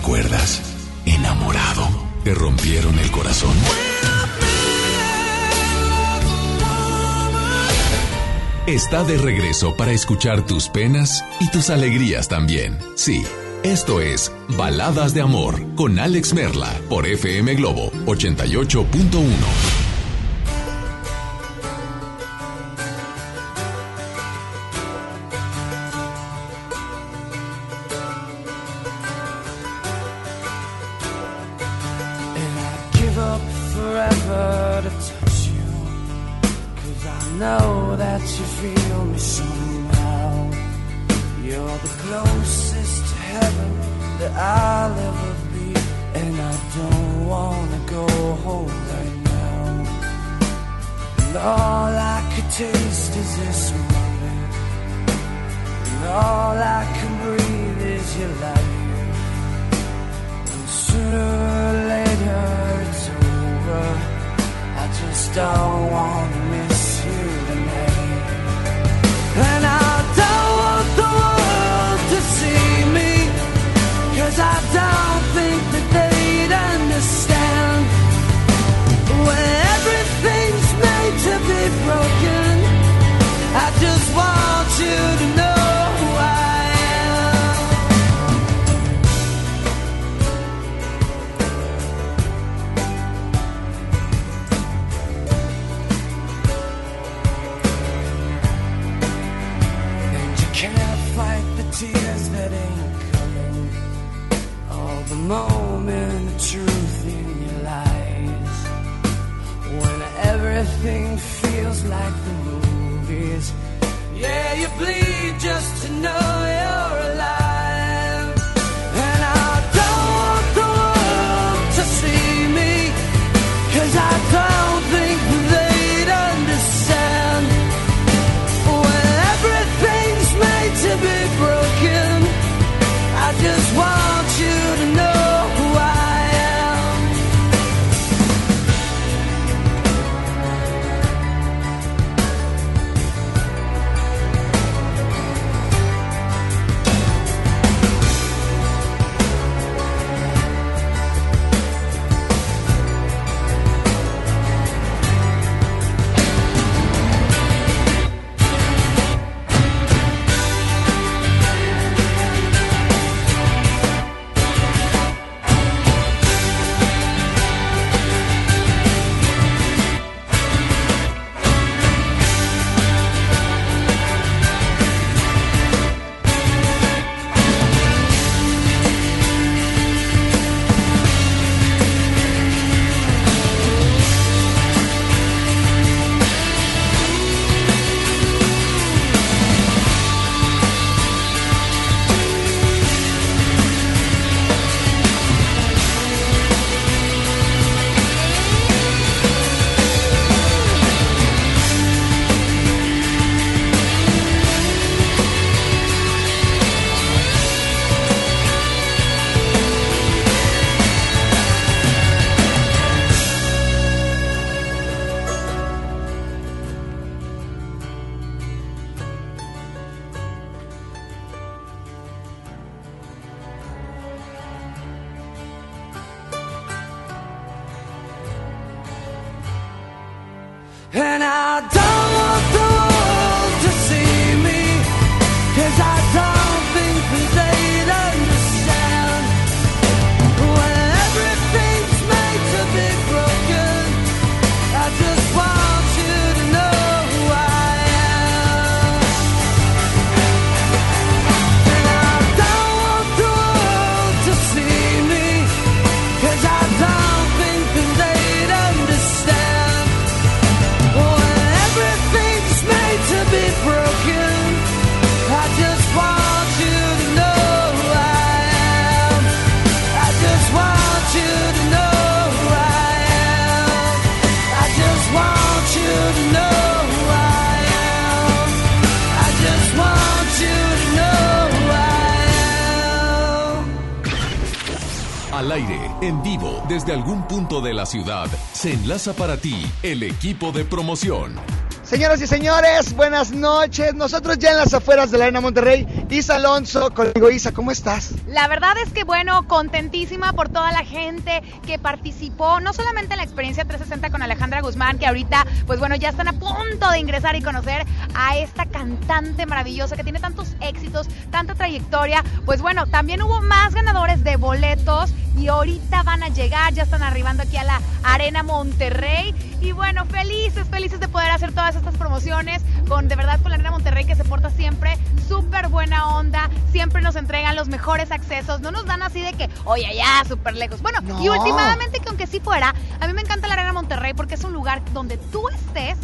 recuerdas. Enamorado. Te rompieron el corazón. Está de regreso para escuchar tus penas y tus alegrías también. Sí, esto es Baladas de Amor con Alex Merla por FM Globo 88.1. I don't En vivo, desde algún punto de la ciudad, se enlaza para ti el equipo de promoción. Señoras y señores, buenas noches. Nosotros ya en las afueras de la Arena Monterrey Isa Alonso, conmigo Isa, ¿cómo estás? La verdad es que bueno, contentísima por toda la gente que participó, no solamente en la experiencia 360 con Alejandra Guzmán, que ahorita, pues bueno, ya están a punto de ingresar y conocer a esta cantante maravillosa que tiene tantos éxitos, tanta trayectoria. Pues bueno, también hubo más ganadores de boletos y ahorita van a llegar, ya están arribando aquí a la Arena Monterrey. Y bueno, felices, felices de poder hacer todas estas promociones con de verdad con la Arena Monterrey que se porta siempre súper buena onda, siempre nos entregan los mejores accesos, no nos dan así de que, oye, allá, súper lejos. Bueno, y últimamente que aunque sí fuera, a mí me encanta la Arena Monterrey porque es un lugar donde tú estés,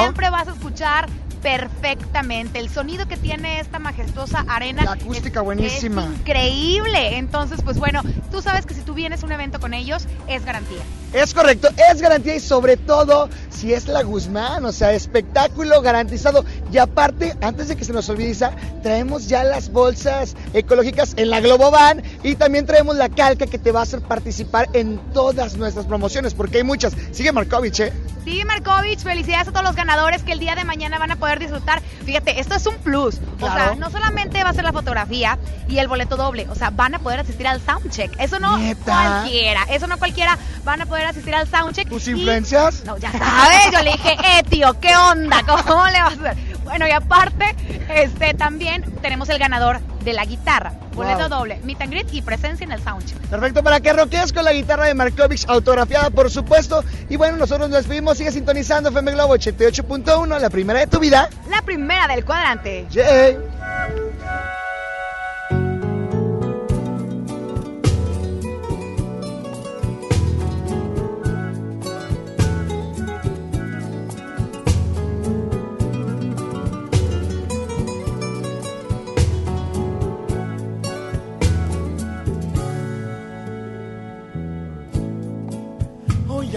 siempre vas a escuchar perfectamente. El sonido que tiene esta majestuosa arena. La acústica buenísima. Es increíble. Entonces, pues bueno, tú sabes que si tú vienes a un evento con ellos, es garantía. Es correcto, es garantía y sobre todo si es la Guzmán, o sea, espectáculo garantizado. Y aparte, antes de que se nos olvide, traemos ya las bolsas ecológicas en la Globovan y también traemos la calca que te va a hacer participar en todas nuestras promociones, porque hay muchas. Sigue Markovich, ¿eh? Sí, Markovich, felicidades a todos los ganadores que el día de mañana van a poder disfrutar. Fíjate, esto es un plus. O sea, no solamente va a ser la fotografía y el boleto doble, o sea, van a poder asistir al soundcheck. Eso no cualquiera, eso no cualquiera van a poder asistir al soundcheck. ¿Tus influencias? No, ya sabes, yo le dije, eh, tío, ¿qué onda? ¿Cómo le vas a hacer? Bueno, y aparte, este, también tenemos el ganador de la guitarra. Boleto doble, meet and greet y presencia en el soundcheck. Perfecto, para que roquees con la guitarra de Markovich, autografiada por supuesto. Y bueno, nosotros nos despedimos, sigue sintonizando FM Globo 88.1, la primera de tu vida. La primera del cuadrante. Yeah.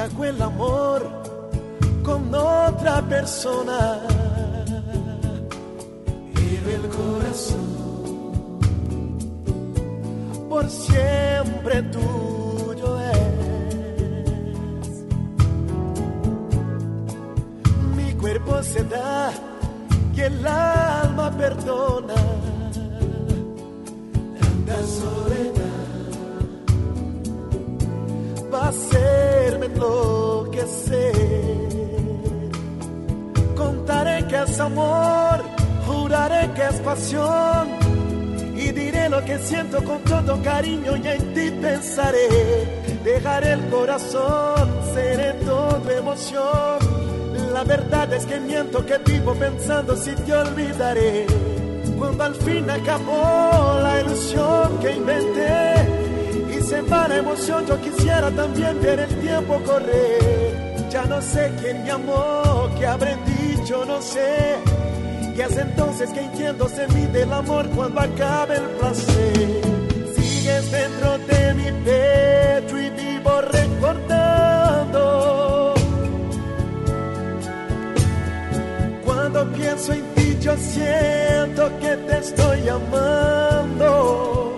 Hago el amor con otra persona. Pero el corazón por siempre tuyo es. Mi cuerpo se da y el alma perdona. Tanta soledad va es amor, juraré que es pasión. Y diré lo que siento con todo cariño y en ti pensaré. Dejaré el corazón, seré todo emoción. La verdad es que miento que vivo pensando si te olvidaré. Cuando al fin acabó la ilusión que inventé y se va la emoción, yo quisiera también ver el tiempo correr. Ya no sé quién me amó, qué habré dicho, no sé. Y es entonces que entiendo se mide el amor cuando acabe el placer. Sigues dentro de mi pecho y vivo recordando. Cuando pienso en ti, yo siento que te estoy amando.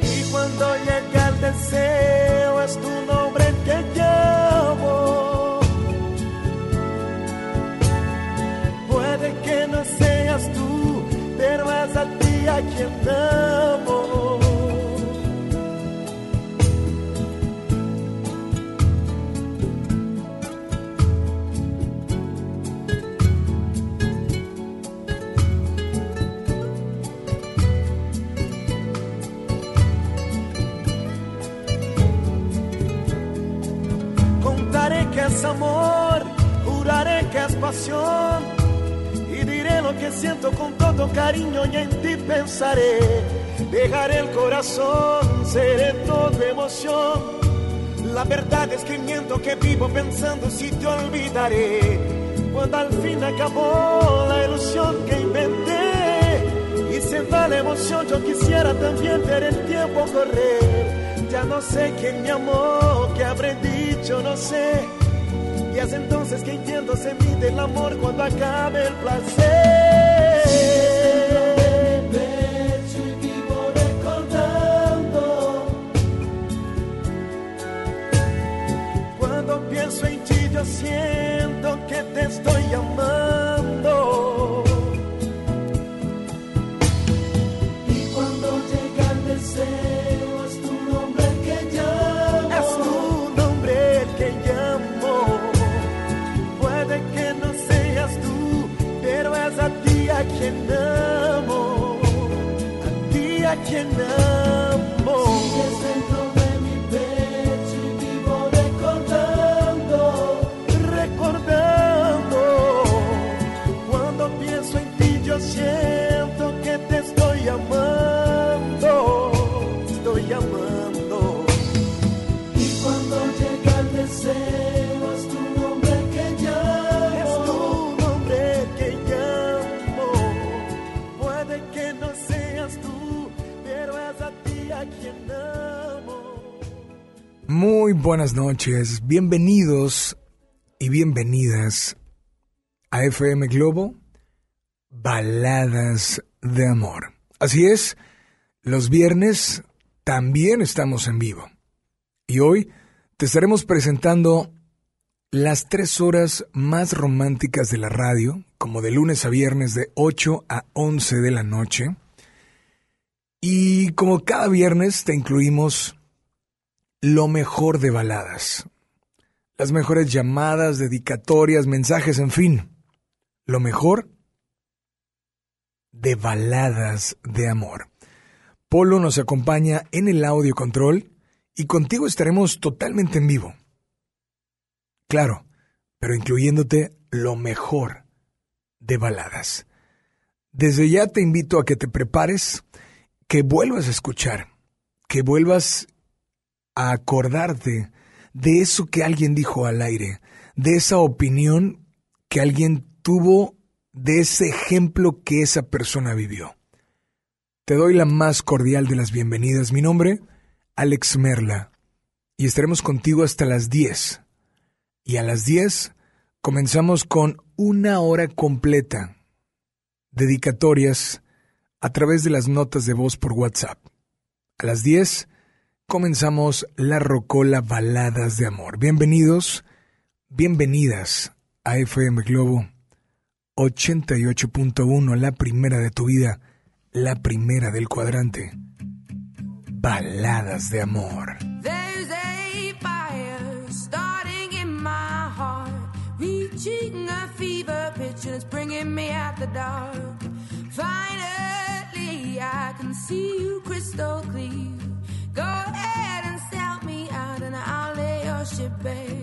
Y cuando llega el deseo, Y diré lo que siento con todo cariño y en ti pensaré. Dejaré el corazón, seré todo emoción. La verdad es que miento que vivo pensando si te olvidaré. Cuando al fin acabó la ilusión que inventé y se va la emoción, yo quisiera también ver el tiempo correr. Ya no sé quién me amó, qué habré dicho, no sé. Y es entonces que entiendo se mide el amor cuando acabe el placer. Buenas noches, bienvenidos y bienvenidas a FM Globo, Baladas de Amor. Así es, los viernes también estamos en vivo. Y hoy te estaremos presentando las tres horas más románticas de la radio, como de lunes a viernes de 8 a 11 de la noche. Y como cada viernes te incluimos lo mejor de baladas. Las mejores llamadas, dedicatorias, mensajes, en fin. Lo mejor de baladas de amor. Polo nos acompaña en el audio control y contigo estaremos totalmente en vivo. Claro, pero incluyéndote lo mejor de baladas. Desde ya te invito a que te prepares, que vuelvas a escuchar, que vuelvas a acordarte de eso que alguien dijo al aire, de esa opinión que alguien tuvo, de ese ejemplo que esa persona vivió. Te doy la más cordial de las bienvenidas. Mi nombre, Alex Merla, y estaremos contigo hasta las 10. Y a las 10 comenzamos con una hora completa, dedicatorias a través de las notas de voz por WhatsApp. A las 10 comenzamos la Rocola Baladas de Amor. Bienvenidos, bienvenidas a FM Globo 88.1, la primera de tu vida, la primera del cuadrante. Baladas de Amor. Reaching a fever pitch and it's bringing me out the dark. Finally, I can see you crystal clear. Go ahead and sell me out and I'll lay your ship bare.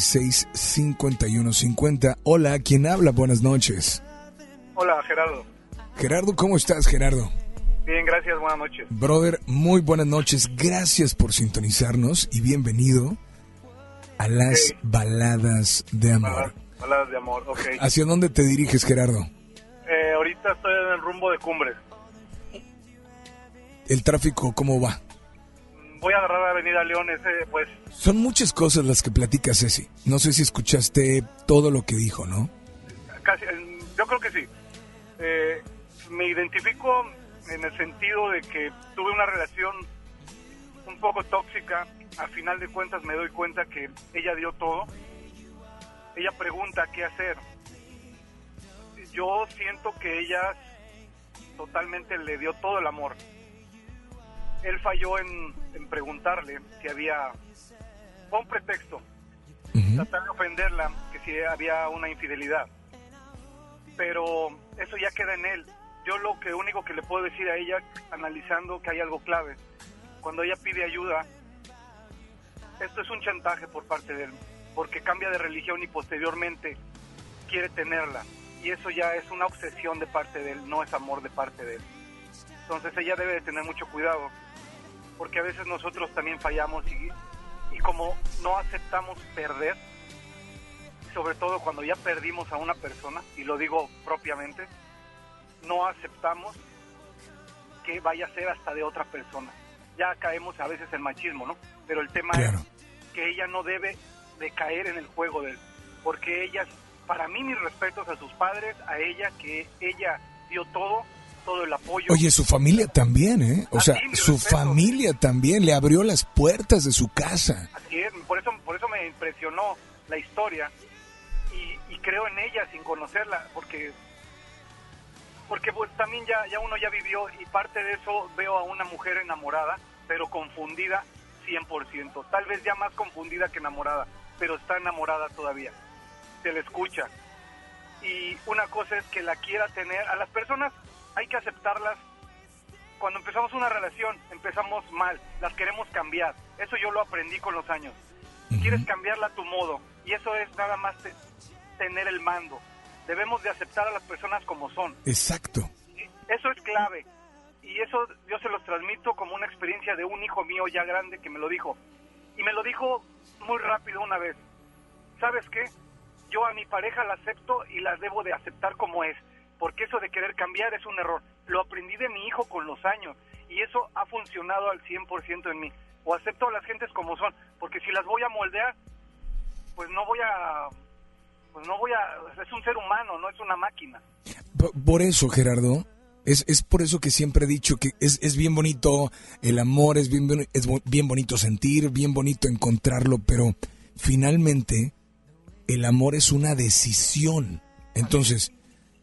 56 51 50. Hola, ¿quién habla? Buenas noches. Hola, Gerardo. Gerardo, ¿cómo estás, Gerardo? Bien, gracias, buenas noches. Brother, muy buenas noches. Gracias por sintonizarnos y bienvenido a las baladas de amor. Baladas, baladas de amor, ok. ¿Hacia dónde te diriges, Gerardo? Eh, ahorita estoy en el rumbo de Cumbres. ¿El tráfico cómo va? Voy a agarrar la Avenida León, ese, pues, Son muchas cosas las que platica Ceci. No sé si escuchaste todo lo que dijo, ¿no? casi, yo creo que sí. Eh, me identifico en el sentido de que tuve una relación un poco tóxica. A final de cuentas me doy cuenta que ella dio todo. Ella pregunta qué hacer. Yo siento que ella totalmente le dio todo el amor. Él falló en, en preguntarle si había un pretexto tratar de ofenderla que si había una infidelidad. Pero eso ya queda en él. Yo lo que único que le puedo decir a ella, analizando que hay algo clave, cuando ella pide ayuda, esto es un chantaje por parte de él, porque cambia de religión y posteriormente quiere tenerla. Y eso ya es una obsesión de parte de él, no es amor de parte de él. Entonces ella debe de tener mucho cuidado, porque a veces nosotros también fallamos y, y como no aceptamos perder, sobre todo cuando ya perdimos a una persona, y lo digo propiamente, no aceptamos que vaya a ser hasta de otra persona. Ya caemos a veces en machismo, ¿no? Pero el tema Claro. es que ella no debe de caer en el juego de él, porque ella, para mí mis respetos a sus padres, a ella, que ella dio todo, todo el apoyo. Oye, su familia también, ¿eh? O Ah, sea, su respeto. familia también le abrió las puertas de su casa. Así es, por eso, por eso me impresionó la historia y, y creo en ella sin conocerla, porque porque pues también ya, ya uno ya vivió y parte de eso veo a una mujer enamorada, pero confundida 100%, tal vez ya más confundida que enamorada, pero está enamorada todavía, se le escucha. Y una cosa es que la quiera tener, a las personas hay que aceptarlas cuando empezamos una relación, empezamos mal, las queremos cambiar. Eso yo lo aprendí con los años. Quieres cambiarla a tu modo y eso es nada más te- tener el mando. Debemos de aceptar a las personas como son. Exacto. Eso es clave. Y eso yo se los transmito como una experiencia de un hijo mío ya grande que me lo dijo. Y me lo dijo muy rápido una vez. ¿Sabes qué? Yo a mi pareja la acepto y la debo de aceptar como es. Porque eso de querer cambiar es un error. Lo aprendí de mi hijo con los años. Y eso ha funcionado al 100% en mí. O acepto a las gentes como son. Porque si las voy a moldear, pues no voy a... Pues no voy a... Es un ser humano, no es una máquina. Por eso, Gerardo, es, es por eso que siempre he dicho que es, es bien bonito el amor, es bien, es bien bonito sentir, bien bonito encontrarlo, pero finalmente el amor es una decisión. Entonces,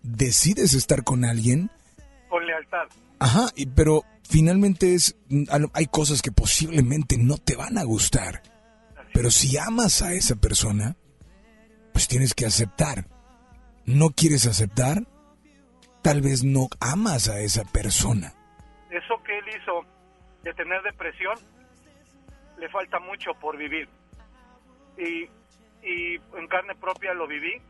decides estar con alguien, Con lealtad. ajá, y- pero finalmente es, hay cosas que posiblemente no te van a gustar. Pero si amas a esa persona, pues tienes que aceptar. ¿No quieres aceptar? Tal vez no amas a esa persona. eso que él hizo de tener depresión, le falta mucho por vivir. Y, y en carne propia lo viví.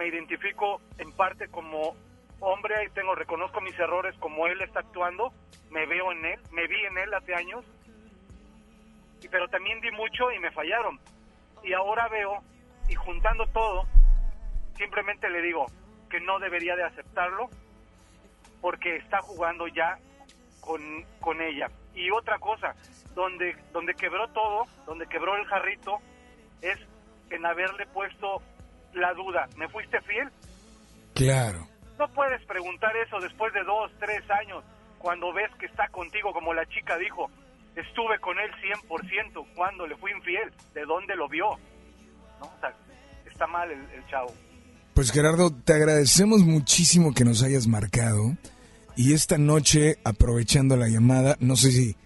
Me identifico en parte como hombre y tengo, reconozco mis errores como él está actuando. Me veo en él, me vi en él hace años. Pero también di mucho y me fallaron. Y ahora veo, y juntando todo, simplemente le digo que no debería de aceptarlo porque está jugando ya con, con ella. Y otra cosa, donde, donde quebró todo, donde quebró el jarrito, es en haberle puesto la duda. ¿Me fuiste fiel? Claro. No puedes preguntar eso después de dos, tres años, cuando ves que está contigo, como la chica dijo. Estuve con él 100% cuando le fui infiel. ¿De dónde lo vio? ¿No? O sea, está mal el, el chavo. Pues Gerardo, te agradecemos muchísimo que nos hayas marcado. Y esta noche, aprovechando la llamada, no sé si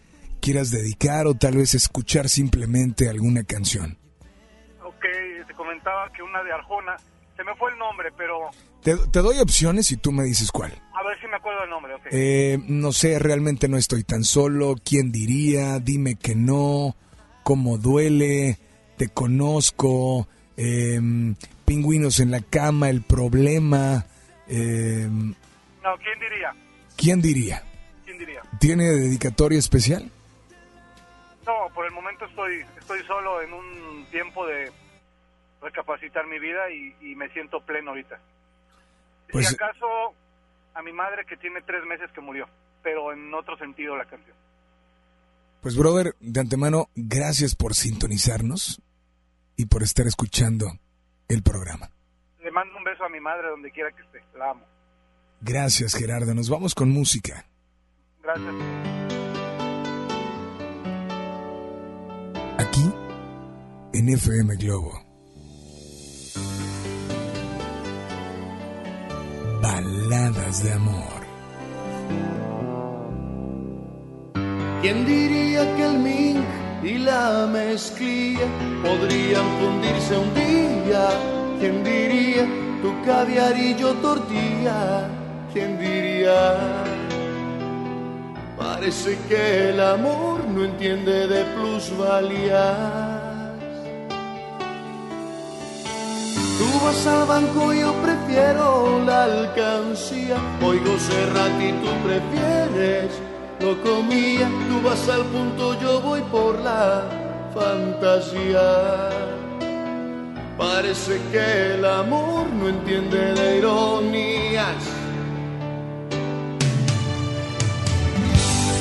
quieras dedicar o tal vez escuchar simplemente alguna canción. Comentaba que una de Arjona, Se me fue el nombre, pero Te, te doy opciones y tú me dices cuál. a ver si me acuerdo el nombre, ok. Eh, no sé, realmente no estoy tan solo. ¿Quién diría? Dime que no. ¿Cómo duele? Te conozco. em, pingüinos en la cama, el problema. em, No, ¿quién diría? ¿Quién diría? ¿Quién diría? ¿Tiene dedicatoria especial? No, por el momento estoy estoy solo en un tiempo de recapacitar mi vida y, y me siento pleno ahorita. Pues- si acaso a mi madre que tiene tres meses que murió, pero en otro sentido la canción. Pues, brother, de antemano, gracias por sintonizarnos y por estar escuchando el programa. Le mando un beso a mi madre donde quiera que esté. La amo. Gracias, Gerardo. Nos vamos con música. Gracias. Aquí, en FM Globo. Baladas de amor. ¿Quién diría que el mink y la mezclilla podrían fundirse un día? ¿Quién diría tu caviar y yo tortilla? ¿Quién diría? Parece que el amor no entiende de plusvalías. Vas al banco, yo prefiero la alcancía. Oigo Serrat y tú prefieres lo comía. Tú vas al punto, yo voy por la fantasía. Parece que el amor no entiende de ironías.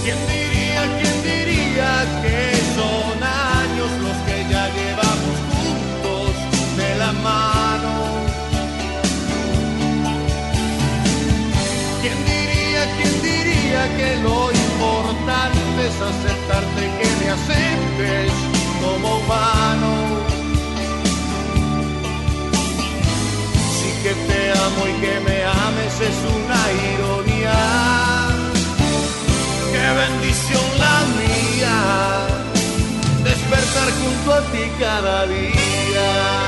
¿Quién diría, quién diría que son años los que ya llevamos juntos de la mano? Es aceptarte que me aceptes como humano? Sí que te amo y que me ames es una ironía. Qué bendición la mía, despertar junto a ti cada día.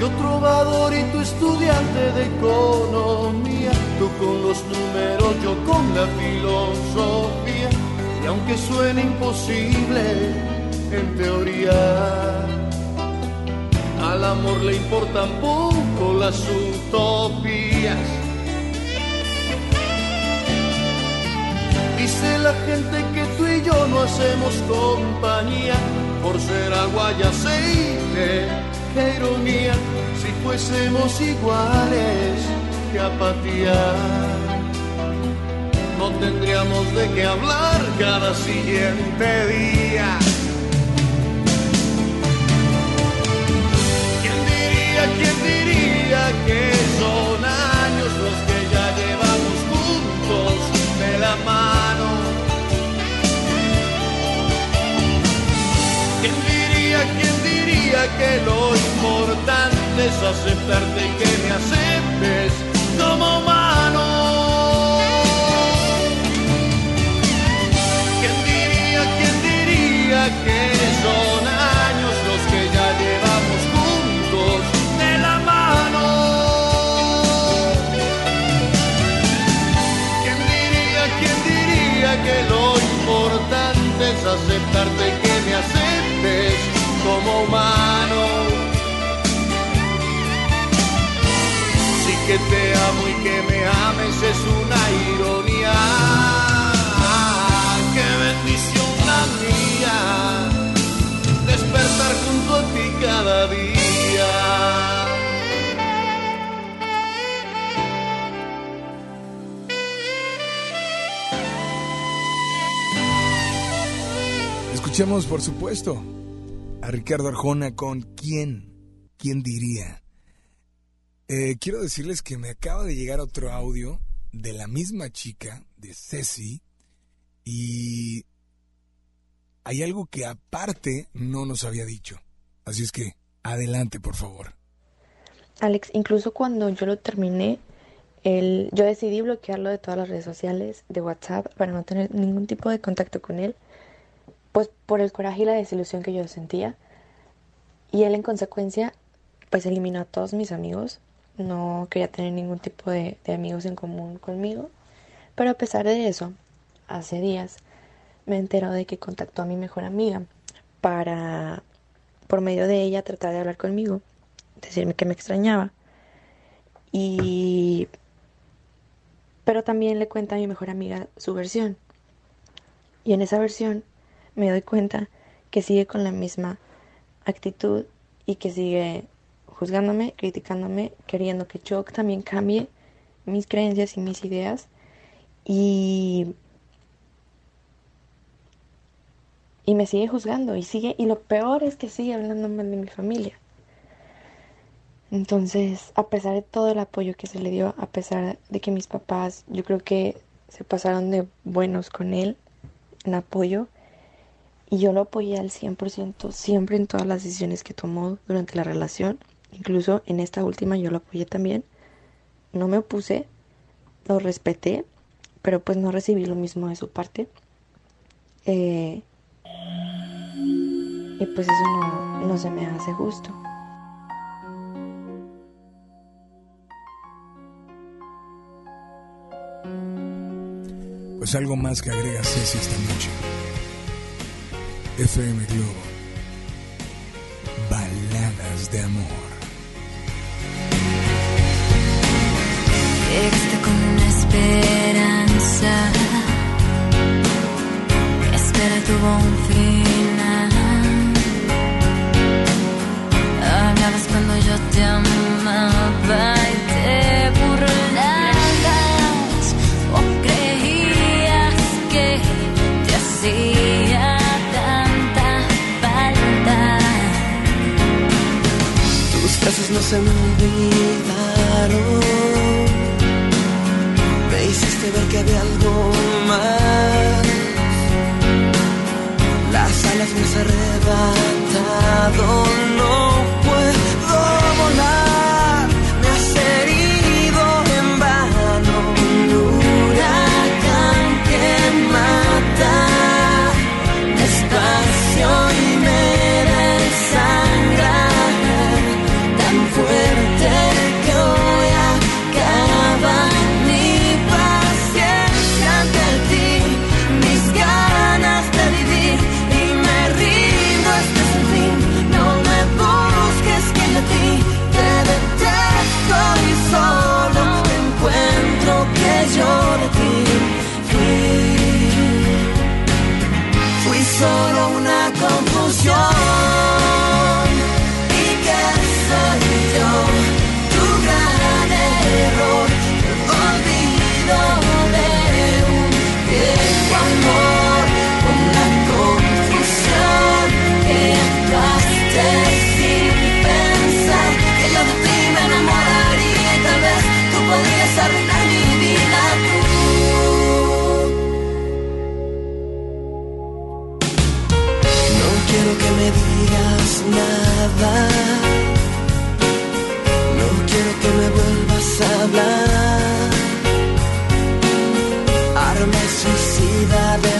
Yo trovador y tú estudiante de economía, tú con los números, yo con la filosofía. Y aunque suene imposible en teoría, al amor le importan poco las utopías. Dice la gente que tú y yo no hacemos compañía por ser agua y aceite. Qué ironía si fuésemos iguales, qué apatía. No tendríamos de qué hablar cada siguiente día. ¿Quién diría, quién diría que son años los que ya llevamos juntos de la mano? Diría que lo importante es aceptarte que me aceptes como humano? ¿Quién diría, quién diría que son años los que ya llevamos juntos de la mano? ¿Quién diría, quién diría que lo importante es aceptarte que como humano? Sí que te amo y que me ames es una ironía. Qué bendición la mía, despertar junto a ti cada día. Escuchemos, por supuesto, Ricardo Arjona con ¿Quién? ¿Quién diría? Eh, quiero decirles que me acaba de llegar otro audio de la misma chica, de Ceci, y hay algo que aparte no nos había dicho. Así es que, adelante, por favor. Alex, incluso cuando yo lo terminé, yo decidí bloquearlo de todas las redes sociales, de WhatsApp, para no tener ningún tipo de contacto con él, pues por el coraje y la desilusión que yo sentía. Y él en consecuencia, pues eliminó a todos mis amigos, no quería tener ningún tipo de, de amigos en común conmigo. Pero a pesar de eso, hace días me enteró de que contactó a mi mejor amiga para, por medio de ella, tratar de hablar conmigo, decirme que me extrañaba. Y pero también le cuenta a mi mejor amiga su versión. Y en esa versión me doy cuenta que sigue con la misma actitud y que sigue juzgándome, criticándome, queriendo que yo también cambie mis creencias y mis ideas. Y, y me sigue juzgando y sigue y lo peor es que sigue hablando mal de mi familia. Entonces, a pesar de todo el apoyo que se le dio, a pesar de que mis papás, yo creo que se pasaron de buenos con él en apoyo, y yo lo apoyé al 100% siempre en todas las decisiones que tomó durante la relación, incluso en esta última yo lo apoyé también, no me opuse, lo respeté, pero pues no recibí lo mismo de su parte. Eh, y pues eso no, no se me hace justo. Pues algo más que agrega Ceci esta noche. FM Globo. Baladas de amor. Llegaste con una esperanza espera tuvo un final. Hablabas cuando yo te amaba no se me olvidaron. Me hiciste ver que había algo más. Las alas me has arrebatado. No puedo volar. No quiero que me vuelvas a hablar. Arma suicida del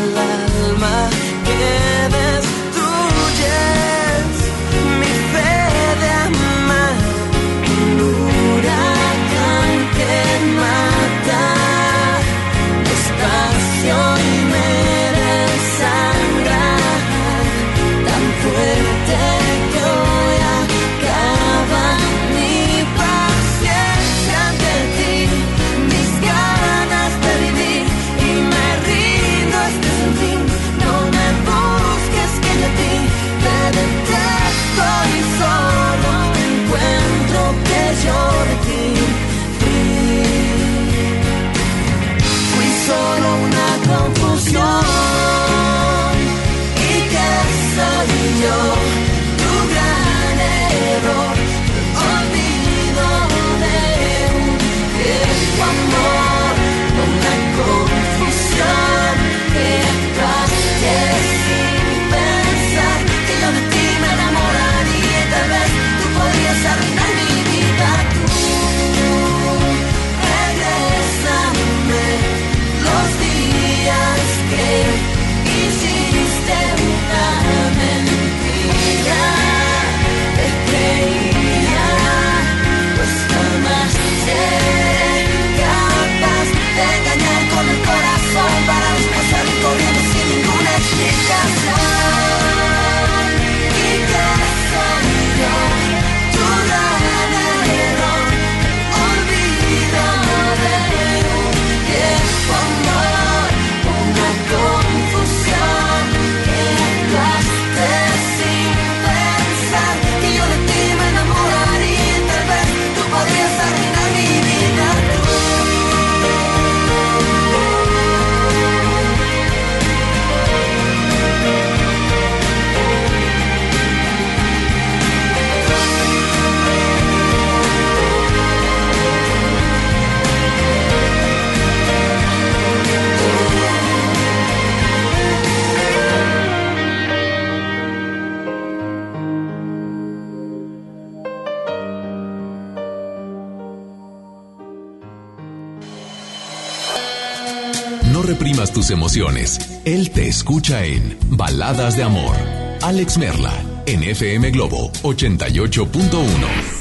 emociones. Él te escucha en Baladas de Amor. Alex Merla, en FM Globo 88.1.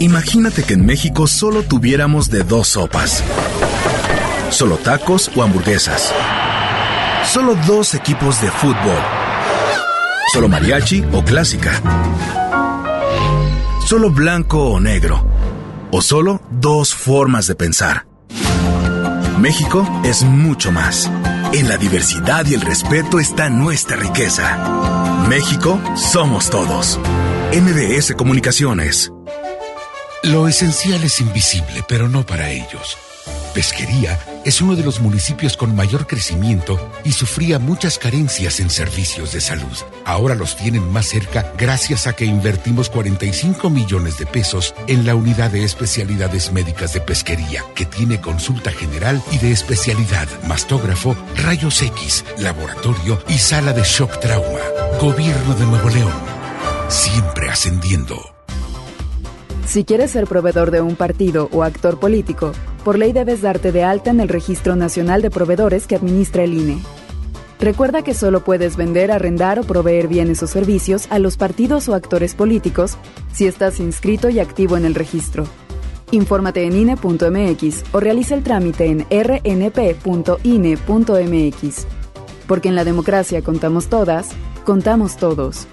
Imagínate que en México solo tuviéramos de dos sopas. Solo tacos o hamburguesas. Solo dos equipos de fútbol. Solo mariachi o clásica. Solo blanco o negro. O solo dos formas de pensar. México es mucho más. En la diversidad y el respeto está nuestra riqueza. México somos todos. MBS Comunicaciones. Lo esencial es invisible, pero no para ellos. Pesquería es uno de los municipios con mayor crecimiento y sufría muchas carencias en servicios de salud. Ahora los tienen más cerca gracias a que invertimos 45 millones de pesos en la unidad de especialidades médicas de pesquería, que tiene consulta general y de especialidad, mastógrafo, rayos X, laboratorio y sala de shock trauma. Gobierno de Nuevo León. Siempre ascendiendo. Si quieres ser proveedor de un partido o actor político, por ley debes darte de alta en el Registro Nacional de Proveedores que administra el INE. Recuerda que solo puedes vender, arrendar o proveer bienes o servicios a los partidos o actores políticos si estás inscrito y activo en el registro. Infórmate en INE.mx o realiza el trámite en rnp.ine.mx. Porque en la democracia contamos todas, contamos todos.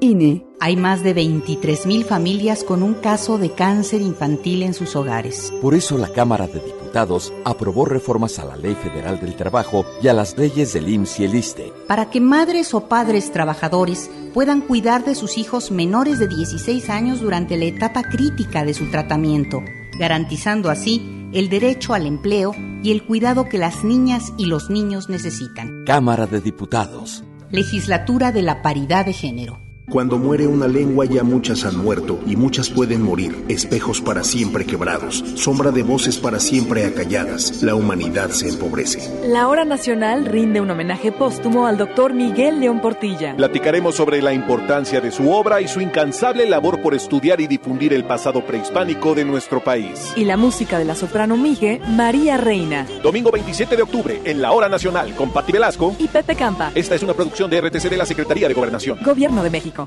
INE. Hay más de 23.000 familias con un caso de cáncer infantil en sus hogares. Por eso la Cámara de Diputados aprobó reformas a la Ley Federal del Trabajo y a las leyes del IMSS y el ISTE. Para que madres o padres trabajadores puedan cuidar de sus hijos menores de 16 años durante la etapa crítica de su tratamiento, garantizando así el derecho al empleo y el cuidado que las niñas y los niños necesitan. Cámara de Diputados. Legislatura de la Paridad de Género. Cuando muere una lengua ya muchas han muerto y muchas pueden morir, espejos para siempre quebrados, sombra de voces para siempre acalladas, la humanidad se empobrece. La Hora Nacional rinde un homenaje póstumo al doctor Miguel León Portilla. Platicaremos sobre la importancia de su obra y su incansable labor por estudiar y difundir el pasado prehispánico de nuestro país. Y la música de la soprano Migue, María Reina. Domingo 27 de octubre, en la Hora Nacional, con Patti Velasco y Pepe Campa. Esta es una producción de RTC de la Secretaría de Gobernación. Gobierno de México.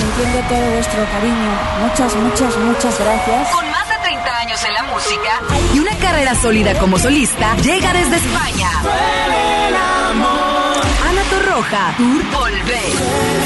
Entiendo todo vuestro cariño. Muchas, muchas, muchas gracias. Con más de 30 años en la música y una carrera sólida como solista, llega desde España. Ana Torroja, Tour Volver.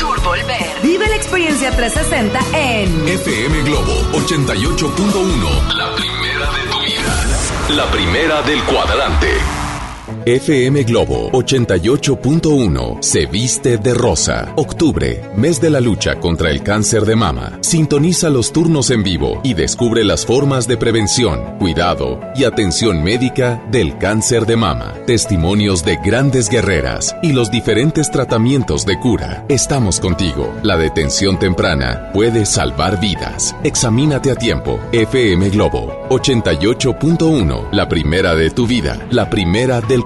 Volver. Vive la experiencia 360 en FM Globo 88.1. La primera de tu vida. La primera del cuadrante. FM Globo 88.1 se viste de rosa. Octubre, mes de la lucha contra el cáncer de mama. Sintoniza los turnos en vivo y descubre las formas de prevención, cuidado y atención médica del cáncer de mama. Testimonios de grandes guerreras y los diferentes tratamientos de cura. Estamos contigo. La detención temprana puede salvar vidas. Examínate a tiempo. FM Globo 88.1, la primera de tu vida, la primera del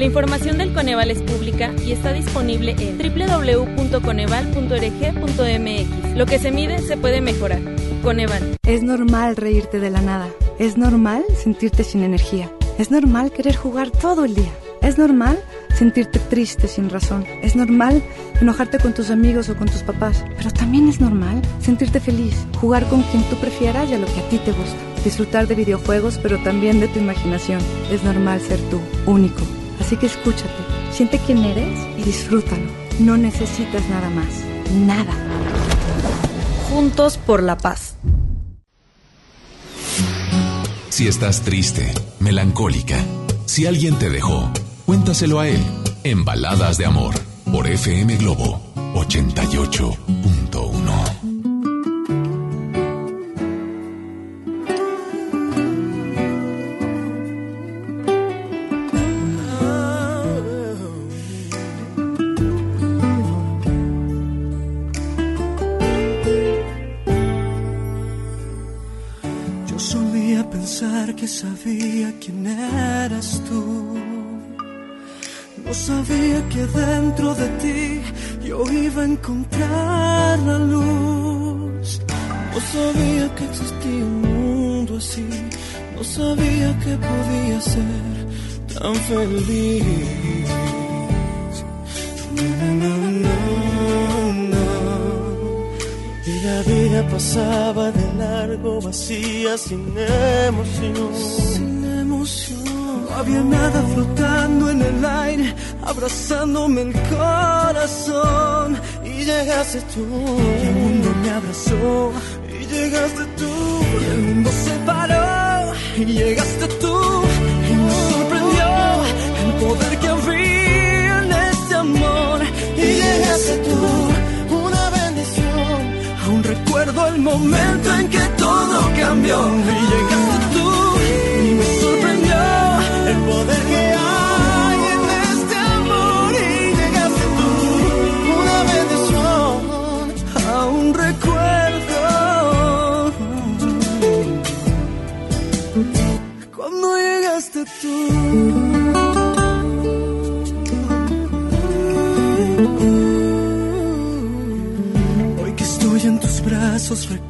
La información del Coneval es pública y está disponible en www.coneval.org.mx. Lo que se mide se puede mejorar. Coneval. Es normal reírte de la nada. Es normal sentirte sin energía. Es normal querer jugar todo el día. Es normal sentirte triste sin razón. Es normal enojarte con tus amigos o con tus papás. Pero también es normal sentirte feliz, jugar con quien tú prefieras y a lo que a ti te gusta. Disfrutar de videojuegos, pero también de tu imaginación. Es normal ser tú, único. Así que escúchate, siente quién eres y disfrútalo. No necesitas nada más. Nada. Juntos por la paz. Si estás triste, melancólica, si alguien te dejó, cuéntaselo a él en Baladas de Amor por FM Globo 88.1. iba a encontrar la luz. No sabía que existía un mundo así. No sabía que podía ser tan feliz. No, no, no, no. Y la vida pasaba de largo, vacía, sin emoción. Había nada flotando en el aire, abrazándome el corazón. Y llegaste tú. Y el mundo me abrazó. Y llegaste tú. Y el mundo se paró. Y llegaste tú. Y me sorprendió el poder que había en este amor. Y llegaste tú. Una bendición. Aún recuerdo el momento en que todo cambió. Y llegaste tú.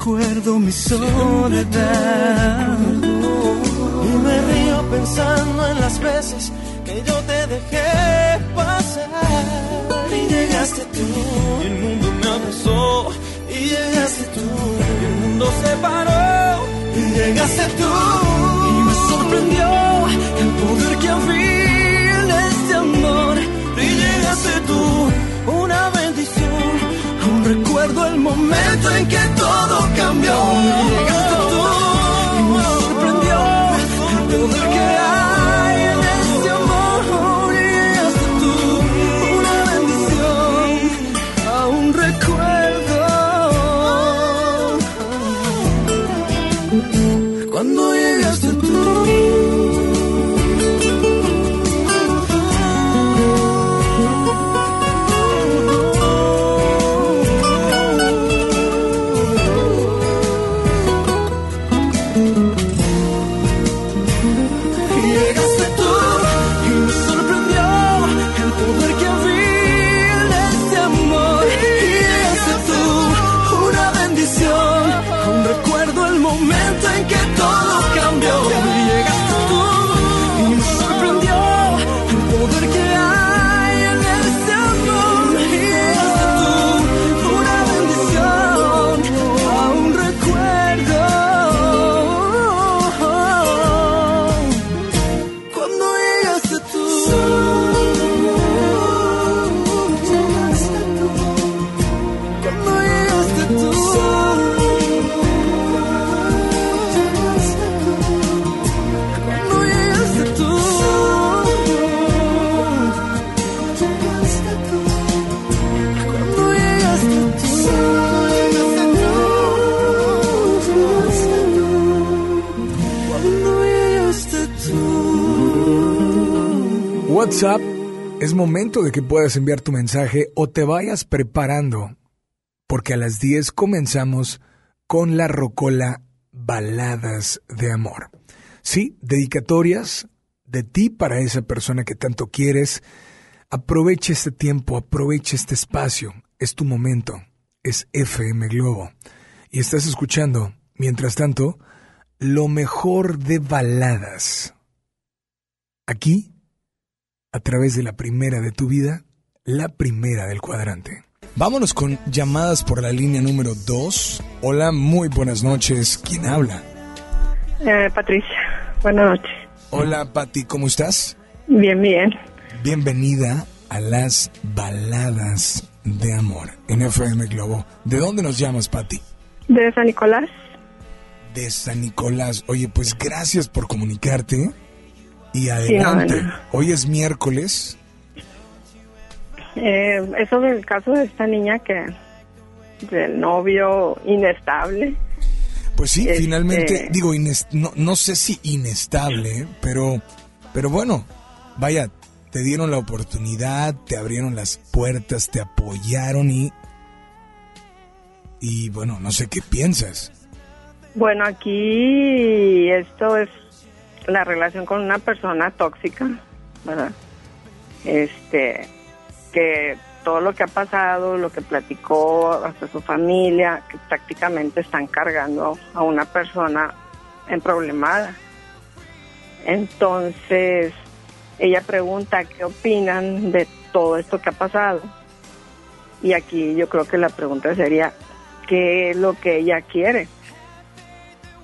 Recuerdo mi soledad. Y me río pensando en las veces que yo te dejé pasar. Y llegaste tú. Y el mundo me abrazó. Y llegaste tú. Y el mundo se paró. Y llegaste tú. Y me sorprendió recuerdo el momento en que todo cambió. Es momento de que puedas enviar tu mensaje o te vayas preparando, porque a las 10 comenzamos con la rocola Baladas de Amor. Sí, dedicatorias de ti para esa persona que tanto quieres. Aprovecha este tiempo, aprovecha este espacio. Es tu momento. Es FM Globo. Y estás escuchando, mientras tanto, lo mejor de baladas. Aquí, a través de la primera de tu vida, la primera del cuadrante. Vámonos con llamadas por la línea número 2. Hola, muy buenas noches. ¿Quién habla? Eh, Patricia, buenas noches. Hola, Pati, ¿cómo estás? Bien, bien. Bienvenida a las baladas de amor en FM Globo. ¿De dónde nos llamas, Pati? De San Nicolás. De San Nicolás. Oye, pues gracias por comunicarte. Y adelante. bueno. Hoy es miércoles. Eh, eso del caso de esta niña que del novio inestable. Pues sí, Este- finalmente, digo, no, no sé si inestable, pero, pero bueno, vaya, te dieron la oportunidad, te abrieron las puertas, te apoyaron y, y bueno, no sé qué piensas. Bueno, aquí esto es la relación con una persona tóxica, ¿verdad? Este, que todo lo que ha pasado, lo que platicó hasta su familia, que prácticamente están cargando a una persona en problemada. Entonces, ella pregunta qué opinan de todo esto que ha pasado. Y aquí yo creo que la pregunta sería, ¿qué es lo que ella quiere?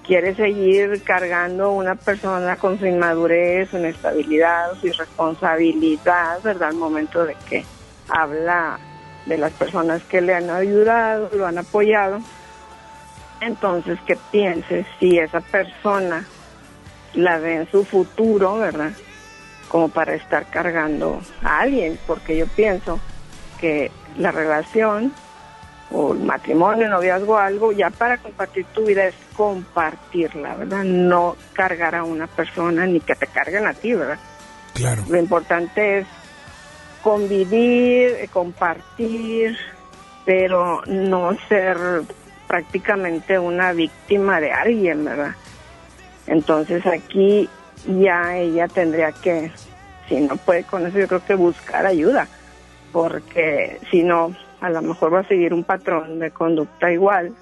Quiere seguir cargando una persona con su inmadurez, su inestabilidad, su irresponsabilidad, ¿verdad? Al momento de que habla de las personas que le han ayudado, lo han apoyado. Entonces, que piense si esa persona la ve en su futuro, ¿verdad? Como para estar cargando a alguien, porque yo pienso que la relación o el matrimonio, noviazgo, algo, ya para compartir tu vida es compartirla, ¿verdad? No cargar a una persona ni que te carguen a ti, ¿verdad? Claro. Lo importante es convivir, eh, compartir, pero no ser prácticamente una víctima de alguien, ¿verdad? Entonces aquí ya ella tendría que, si no puede con eso, yo creo que buscar ayuda, porque si no, a lo mejor va a seguir un patrón de conducta igual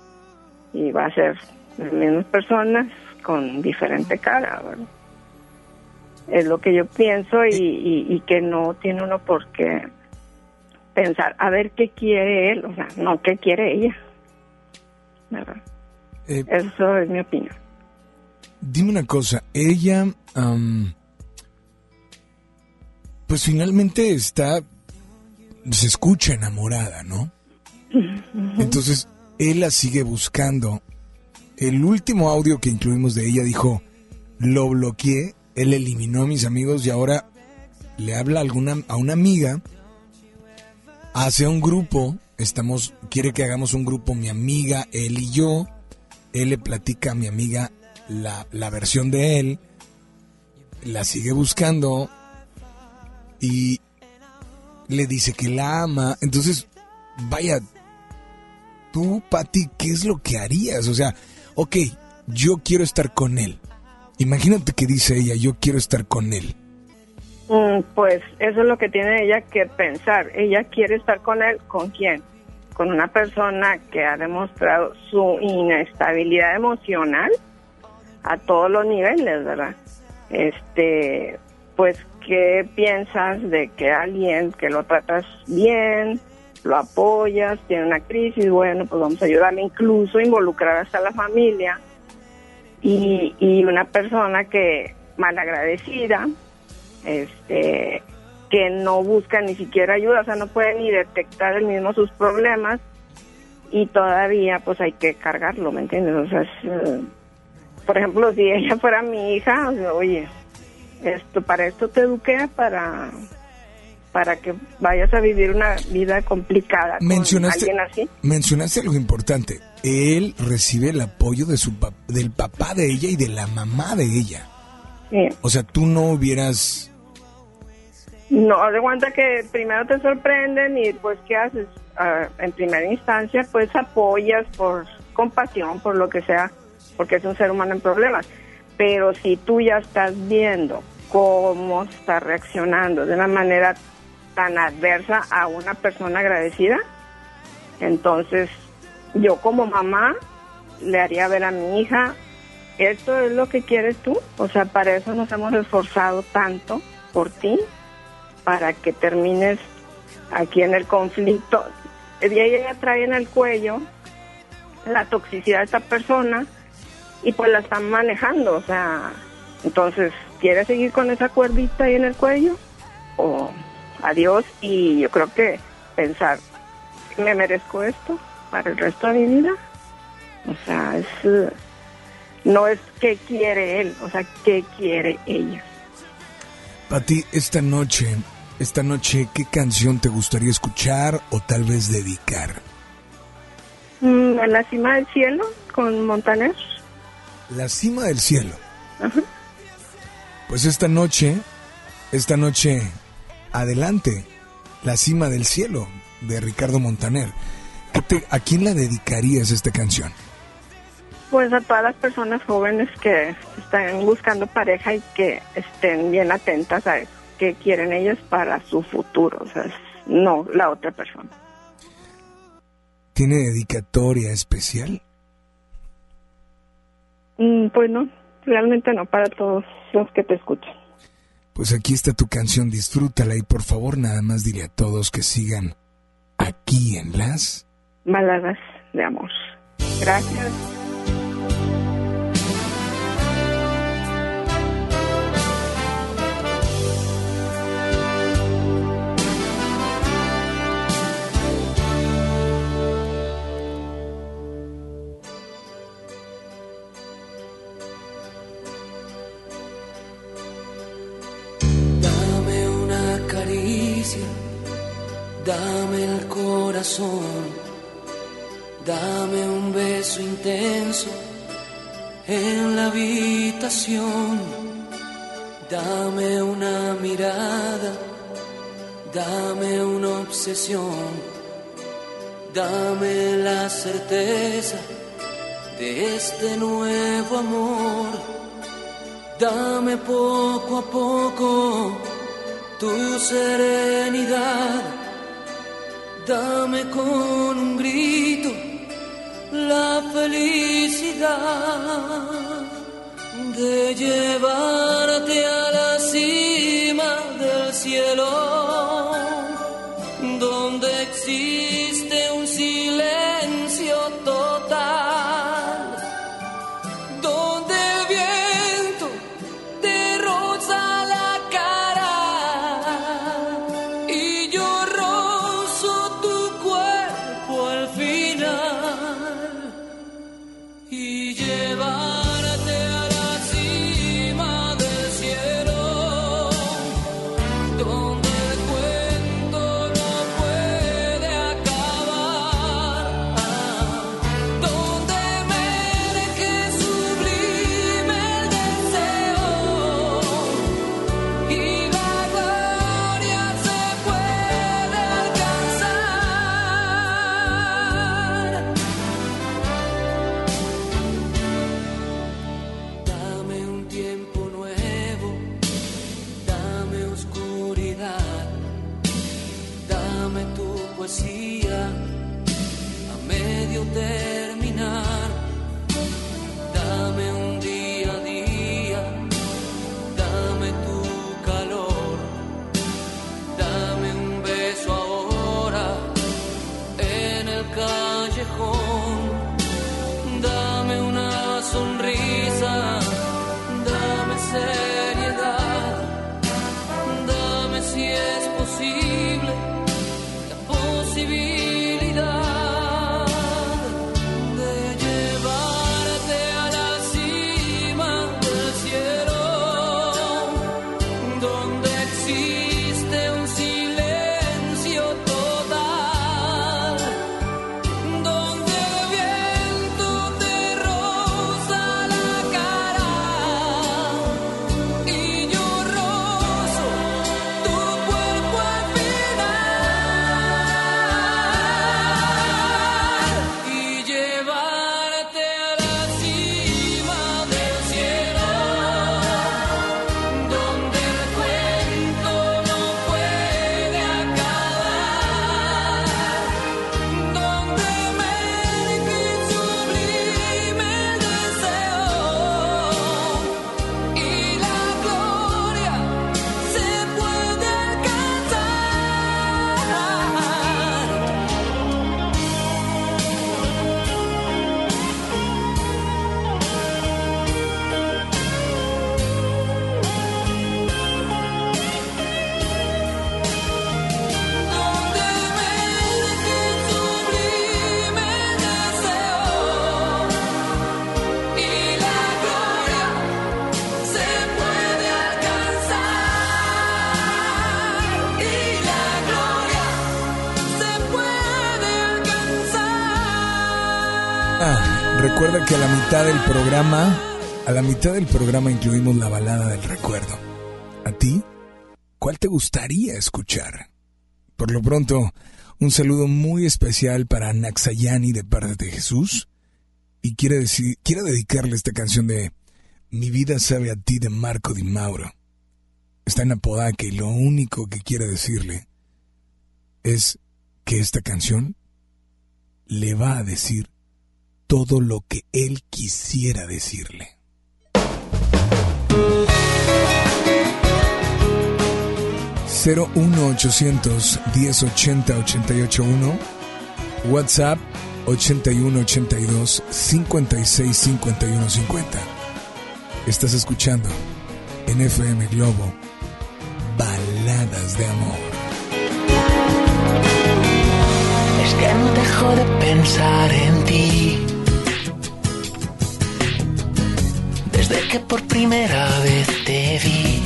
y va a ser las mismas personas con diferente cara, ¿verdad? Es lo que yo pienso y, y- y que no tiene uno por qué pensar, a ver qué quiere él, o sea, no qué quiere ella, ¿verdad? Eh, Eso es mi opinión. Dime una cosa, ella, pues finalmente está, se escucha enamorada, ¿no? Entonces, él la sigue buscando. El último audio que incluimos de ella dijo, lo bloqueé, él eliminó a mis amigos y ahora le habla a, alguna, a una amiga, hace un grupo, estamos, quiere que hagamos un grupo, mi amiga, él y yo, él le platica a mi amiga la, la versión de él, la sigue buscando y le dice que la ama. Entonces, vaya, tú, Patti, ¿qué es lo que harías? O sea, ok, yo quiero estar con él. Imagínate que dice ella, yo quiero estar con él. Mm, Pues eso es lo que tiene ella que pensar. Ella quiere estar con él, ¿con quién? Con una persona que ha demostrado su inestabilidad emocional a todos los niveles, ¿verdad? Este, pues, ¿qué piensas de que alguien que lo tratas bien, lo apoyas, tiene una crisis, bueno, pues vamos a ayudarle, incluso involucrar hasta la familia, y, y una persona que malagradecida, este que no busca ni siquiera ayuda, o sea, no puede ni detectar él mismo sus problemas y todavía pues hay que cargarlo, ¿me entiendes? O sea, eh, por ejemplo, si ella fuera mi hija, oye, esto para esto te eduqué para para que vayas a vivir una vida complicada con Mencionaste, alguien así. mencionaste algo importante. Él recibe el apoyo de su del papá de ella y de la mamá de ella. Sí. O sea, tú no hubieras No, de cuenta que primero te sorprenden y pues ¿qué haces? Ah, en primera instancia pues apoyas por compasión, por lo que sea, porque es un ser humano en problemas. Pero si tú ya estás viendo cómo está reaccionando de una manera tan adversa a una persona agradecida, entonces yo como mamá le haría ver a mi hija, esto es lo que quieres tú, o sea, para eso nos hemos esforzado tanto por ti, para que termines aquí en el conflicto. Y ella trae en el cuello la toxicidad de esta persona y pues la están manejando, o sea, entonces, ¿quieres seguir con esa cuerdita ahí en el cuello? O adiós y yo creo que pensar, ¿me merezco esto para el resto de mi vida? O sea, es, eh, no es qué quiere él, o sea, qué quiere ella. Pati, esta noche, esta noche, ¿qué canción te gustaría escuchar o tal vez dedicar? Mm, en la cima del cielo con Montaner. La cima del cielo. Ajá. Pues esta noche, esta noche, adelante, la cima del cielo de Ricardo Montaner. ¿Qué te- ¿A quién la dedicarías esta canción? Pues a todas las personas jóvenes que están buscando pareja y que estén bien atentas a eso, qué quieren ellas para su futuro, o sea, no la otra persona. ¿Tiene dedicatoria especial? Mm, pues no, realmente no para todos los que te escuchan. Pues aquí está tu canción, disfrútala y por favor nada más dile a todos que sigan aquí en las... Baladas de amor. Gracias. Dame el corazón, dame un beso intenso en la habitación, dame una mirada, dame una obsesión, dame la certeza de este nuevo amor. Dame poco a poco tu serenidad. Dame con un grito la felicidad de llevarte a la cima del cielo, donde existe del programa, a la mitad del programa incluimos la balada del recuerdo. ¿A ti? ¿Cuál te gustaría escuchar? Por lo pronto, un saludo muy especial para Naxayani de parte de Jesús. Y quiero, decir, quiero dedicarle esta canción de Mi vida sabe a ti de Marco Di Mauro. Está en Apodaca y lo único que quiero decirle es que esta canción le va a decir todo lo que él quisiera decirle. 01800 1080 881 WhatsApp 8182 56 51 50. Estás escuchando en FM Globo Baladas de Amor. Es que no dejo de pensar en ti. Desde que por primera vez te vi.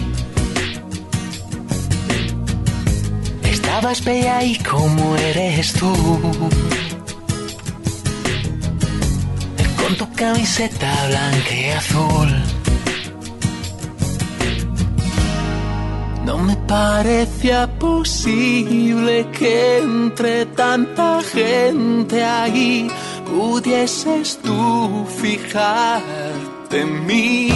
Estabas bella y como eres tú. Con tu camiseta blanca y azul. No me parecía posible que entre tanta gente ahí pudieses tú fijarte en mí.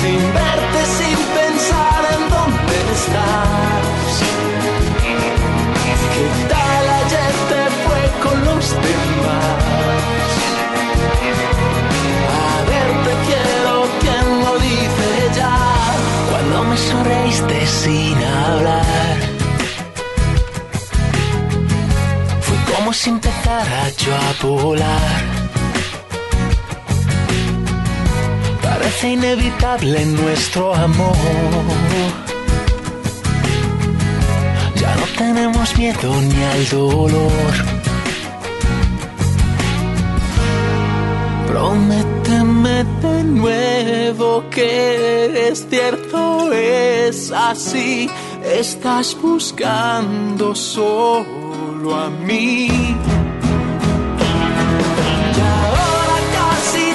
sin verte, sin pensar en dónde estás. ¿Qué tal ayer te fue con los demás? A ver, te quiero, quien lo dice ya? Cuando me sonreíste sin hablar. Como si empezara yo a volar. parece inevitable nuestro amor. Ya no tenemos miedo ni al dolor. Prométeme de nuevo que es cierto, es así. Estás buscando solo a mí. Sin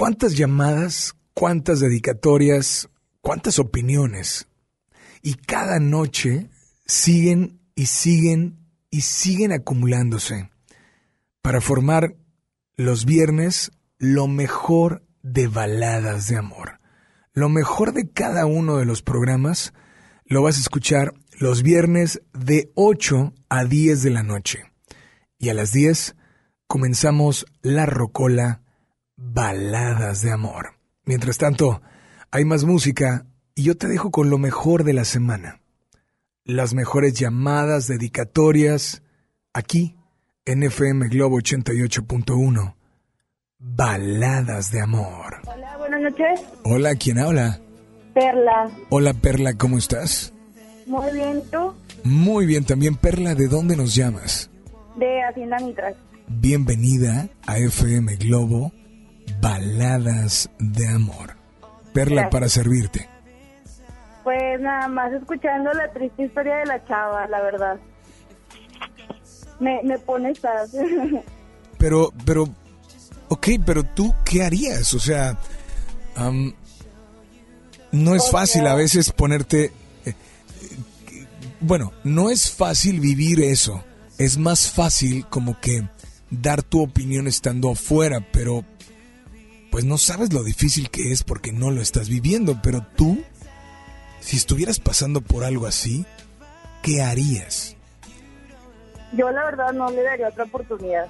cuántas llamadas, cuántas dedicatorias, cuántas opiniones. Y cada noche siguen y siguen y siguen acumulándose para formar los viernes lo mejor de baladas de amor. Lo mejor de cada uno de los programas lo vas a escuchar los viernes de 8 a 10 de la noche. Y a las 10 comenzamos la rocola Baladas de Amor. Mientras tanto, hay más música y yo te dejo con lo mejor de la semana. Las mejores llamadas, dedicatorias, aquí en FM Globo 88.1. Baladas de Amor. Hola, buenas noches. Hola, ¿quién habla? Perla. Hola, Perla, ¿cómo estás? Muy bien, ¿tú? Muy bien, también Perla, ¿de dónde nos llamas? De Hacienda Mitras. Bienvenida a FM Globo, Baladas de Amor. Perla, Gracias. para servirte. Pues nada más escuchando la triste historia de la chava, la verdad. Me, me pone sad. Pero, pero, ok, pero tú, ¿qué harías? O sea, no es O fácil sea- a veces ponerte... eh, eh, bueno, no es fácil vivir eso. Es más fácil como que dar tu opinión estando afuera, pero pues no sabes lo difícil que es porque no lo estás viviendo. Pero tú, si estuvieras pasando por algo así, ¿qué harías? Yo la verdad no le daría otra oportunidad.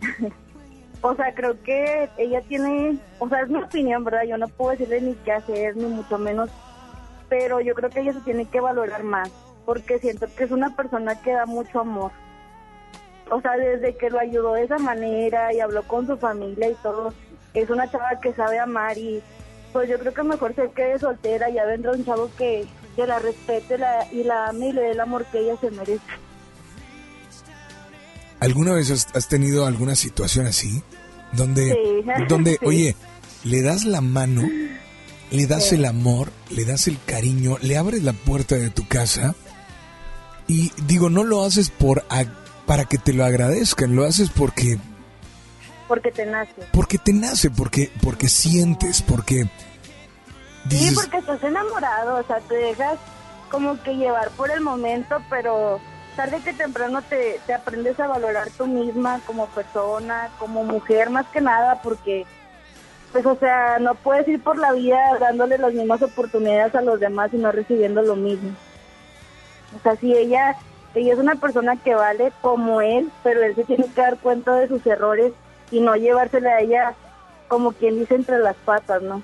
o sea, creo que ella tiene, o sea, es mi opinión, ¿verdad? Yo no puedo decirle ni qué hacer, ni mucho menos, pero yo creo que ella se tiene que valorar más, porque siento que es una persona que da mucho amor. O sea, desde que lo ayudó de esa manera y habló con su familia y todo, es una chava que sabe amar y pues yo creo que mejor se quede soltera, ya vendrá un chavo que, que la respete la, y la ame y le dé el amor que ella se merece. ¿Alguna vez has, tenido alguna situación así? Donde, Sí. donde Sí. oye, le das la mano, le das Sí. el amor, le das el cariño, le abres la puerta de tu casa y digo, no lo haces por para que te lo agradezcan, lo haces porque Porque te nace. porque te nace, porque porque sientes, porque Sí, porque estás enamorado, o sea, te dejas como que llevar por el momento, pero tarde que temprano te, te aprendes a valorar tú misma como persona, como mujer más que nada, porque, pues, o sea, no puedes ir por la vida dándole las mismas oportunidades a los demás y no recibiendo lo mismo. O sea, si ella, ella es una persona que vale como él, pero él se tiene que dar cuenta de sus errores y no llevársela a ella como quien dice entre las patas, ¿no?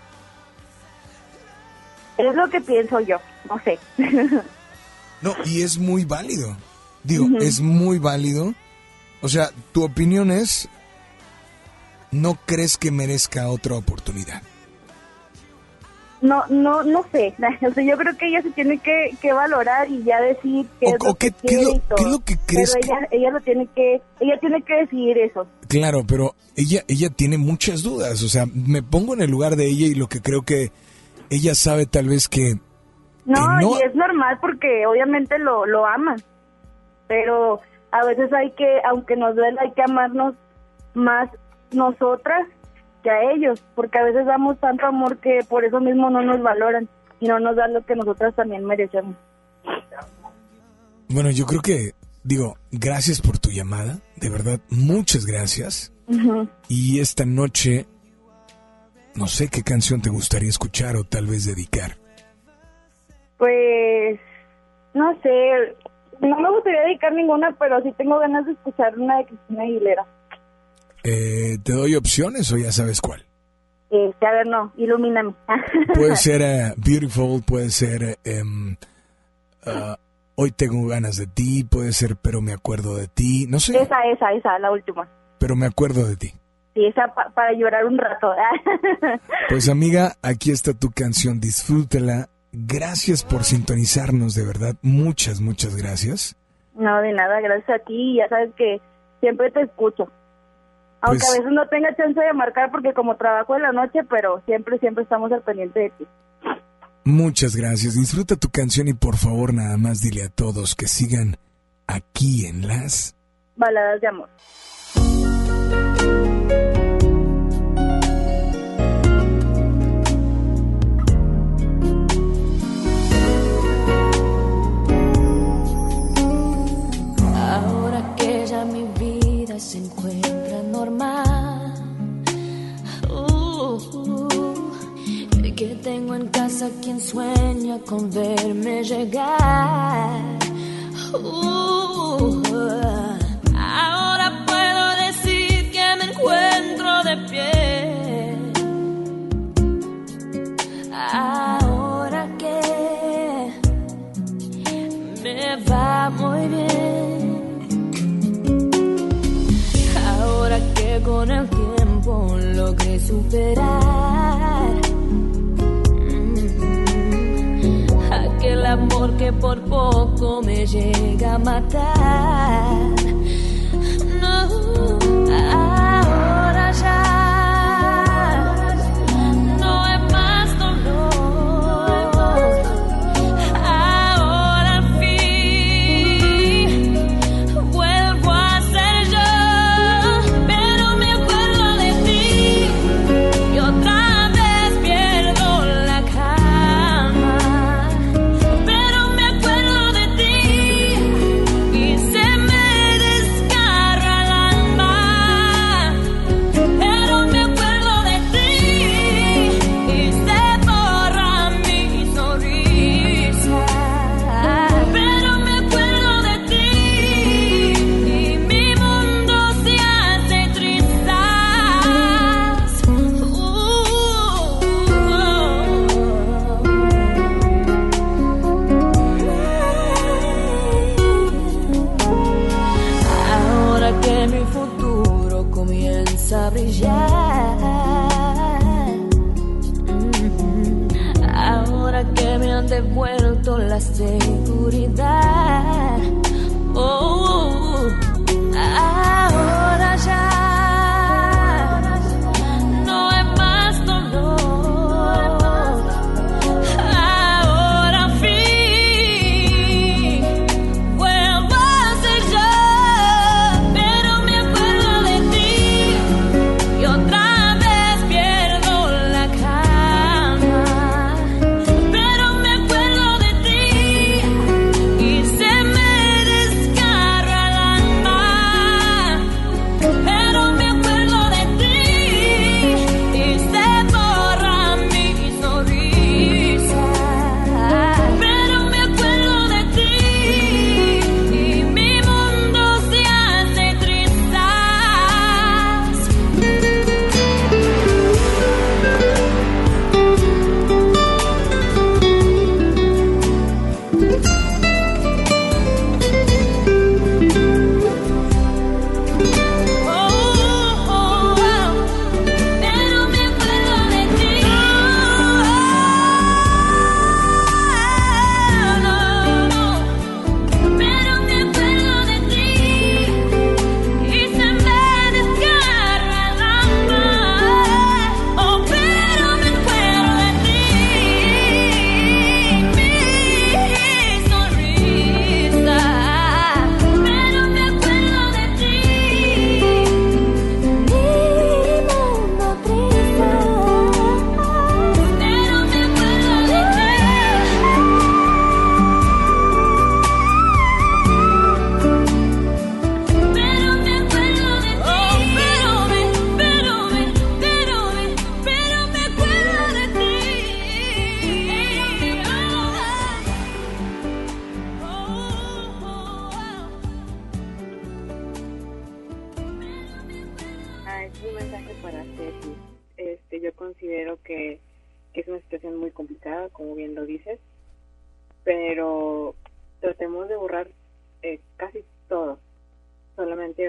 Es lo que pienso yo, no sé. no, y es muy válido. Digo, es muy válido. O sea, tu opinión es no crees que merezca otra oportunidad. No, no, no sé. O sea, yo creo que ella se tiene que, que valorar y ya decir qué O- es lo o qué- que qué es lo- y todo. qué es lo que crees Pero ella, ella lo tiene que, ella tiene que decidir eso. Claro, pero ella, ella tiene muchas dudas. O sea, me pongo en el lugar de ella y lo que creo que ella sabe tal vez que No, Que no- y es normal porque obviamente lo, lo aman. Pero a veces hay que, aunque nos duela, hay que amarnos más nosotras a ellos, porque a veces damos tanto amor que por eso mismo no nos valoran y no nos dan lo que nosotras también merecemos. Bueno, yo creo que, digo, gracias por tu llamada, de verdad, muchas gracias. Y esta noche, no sé qué canción te gustaría escuchar o tal vez dedicar. Pues, no sé, no me gustaría dedicar ninguna, pero sí tengo ganas de escuchar una de Cristina Aguilera. Eh, ¿Te doy opciones o ya sabes cuál? Este, a ver, no, ilumíname. Puede ser eh, Beautiful, puede ser eh, em, ah, Hoy tengo ganas de ti, puede ser Pero me acuerdo de ti, no sé, Esa, esa, esa, la última. pero me acuerdo de ti. Sí, esa pa- para llorar un rato. Pues amiga, aquí está tu canción, disfrútala. Gracias por sintonizarnos, de verdad, muchas, muchas gracias. no, de nada, gracias a ti. Ya sabes que siempre te escucho. Aunque Pues- a veces no tenga chance de marcar porque como trabajo en la noche, pero siempre, siempre estamos al pendiente de ti. Muchas gracias. Disfruta tu canción y por favor nada más dile a todos que sigan aquí en las... Baladas de amor. normal. Uh, que tengo en casa quien sueña con verme llegar. Uh, ahora puedo decir que me encuentro de pie. Con el tiempo logré superar mm, aquel amor que por poco me llega a matar.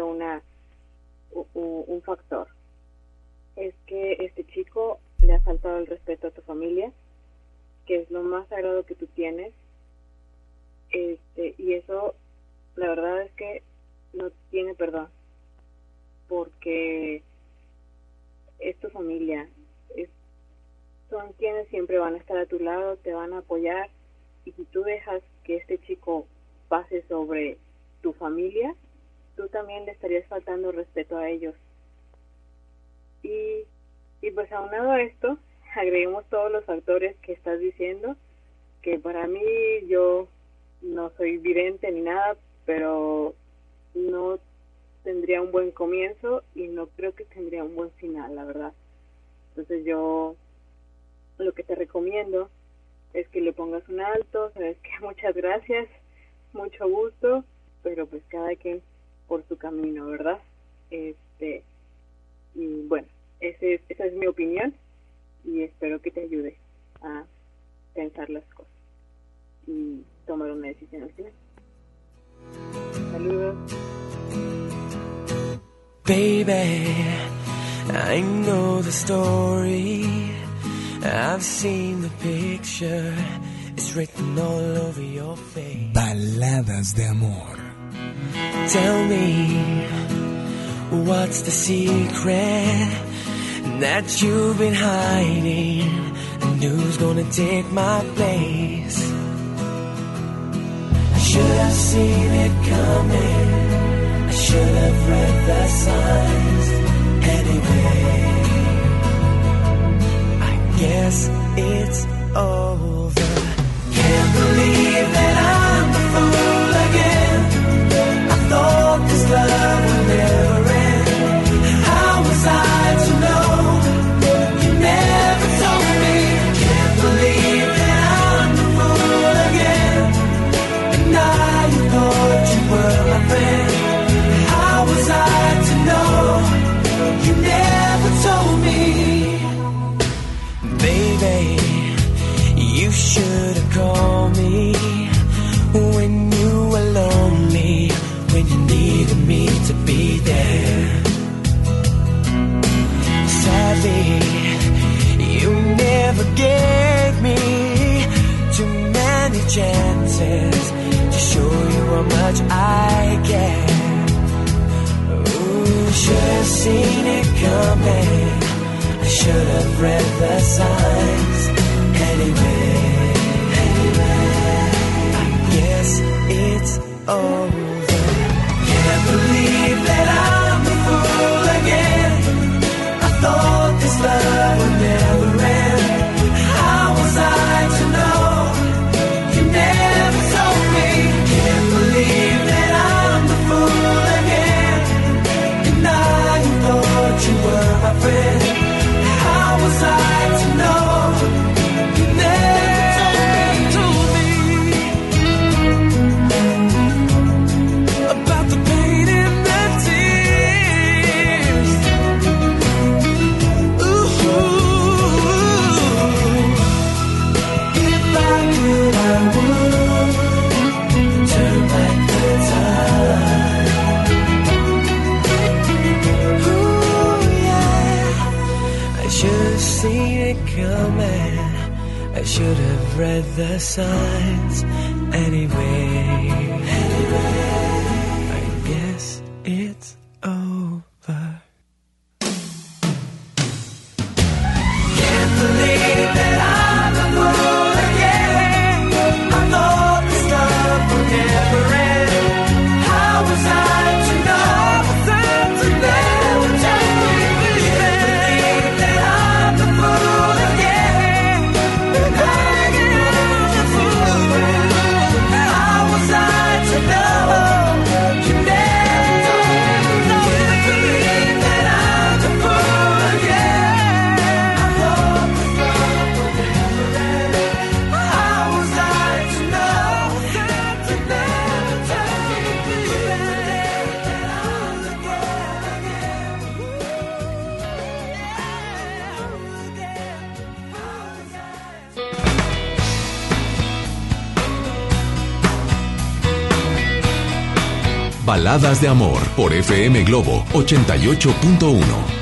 Una u- u- un factor. Es que este chico le ha faltado el respeto a tu familia, que es lo más sagrado que tú tienes, este, y eso, la verdad es que no tiene perdón porque es tu familia, es, son quienes siempre van a estar a tu lado, te van a apoyar y si tú dejas que este chico pase sobre tu familia, tú también le estarías faltando respeto a ellos. Y, y pues aunado a esto, agreguemos todos los factores que estás diciendo, que para mí yo no soy vidente ni nada, pero no tendría un buen comienzo y no creo que tendría un buen final, la verdad. Entonces yo lo que te recomiendo es que le pongas un alto, sabes que muchas gracias, mucho gusto, pero pues cada quien por su camino, ¿verdad? Este, y bueno, ese, esa es mi opinión y espero que te ayude a pensar las cosas y tomar una decisión al final. Saludos. Baby, I know the story. I've seen the picture. It's written all over your face. Baladas de amor. Tell me, what's the secret that you've been hiding? And who's gonna take my place? I should have seen it coming. I should have read the signs anyway. I guess it's over. Can't believe. how much I care. Ooh, should have seen it coming. I should have read the signs. Anyway, anyway, I guess it's over. Pinceladas de Amor por FM Globo 88.1.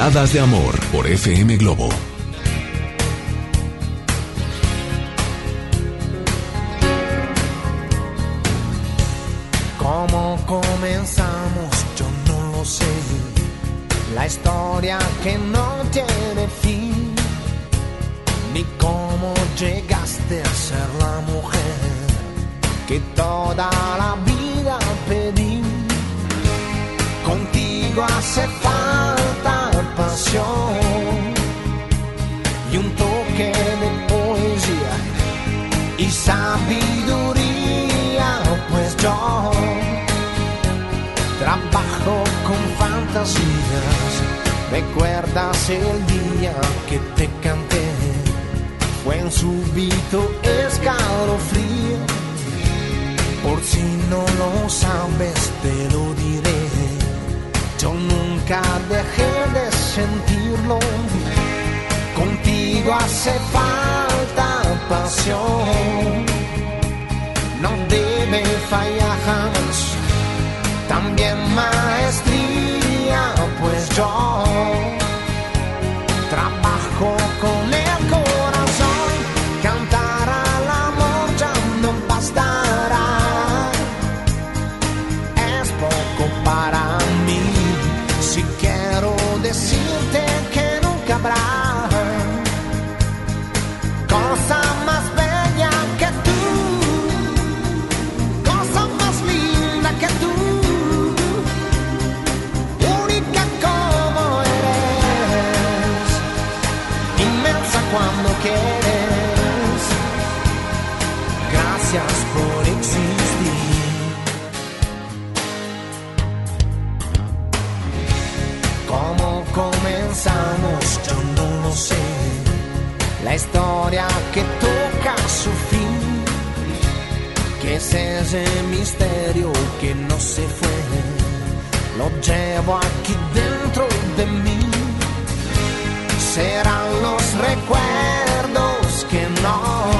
Baladas de Amor por FM Globo. misterio que no se fue. Lo llevo aquí dentro de mí. Serán los recuerdos que no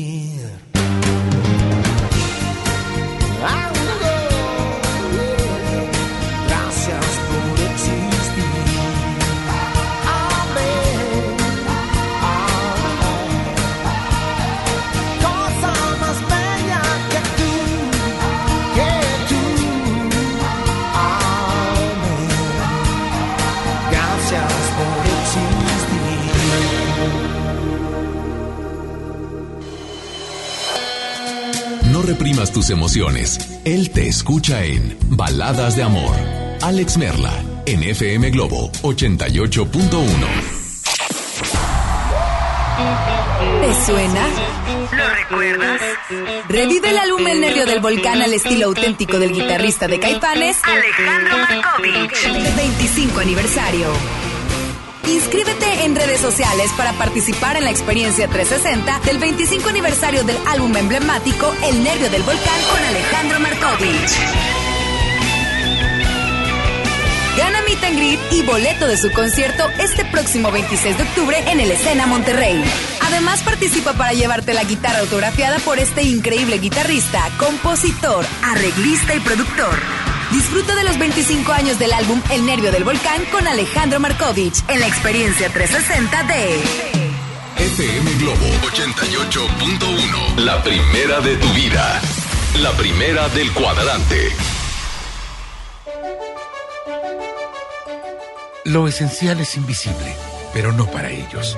Tus emociones. Él te escucha en Baladas de Amor. Alex Merla, en FM Globo 88.1. ¿Te suena? ¿Lo recuerdas? Revive el álbum El Nervio del Volcán al estilo auténtico del guitarrista de Caifanes, Alejandro Markovich. 25 aniversario. Inscríbete en redes sociales para participar en la experiencia 360 del 25 aniversario del álbum emblemático El Nervio del Volcán con Alejandro Markovich. Gana Meet and Greet y boleto de su concierto este próximo 26 de octubre en el Escena Monterrey. Además participa para llevarte la guitarra autografiada por este increíble guitarrista, compositor, arreglista y productor. Disfruta de los 25 años del álbum El Nervio del Volcán con Alejandro Markovich en la experiencia 360 de FM Globo 88.1. La primera de tu vida. La primera del cuadrante. Lo esencial es invisible, pero no para ellos.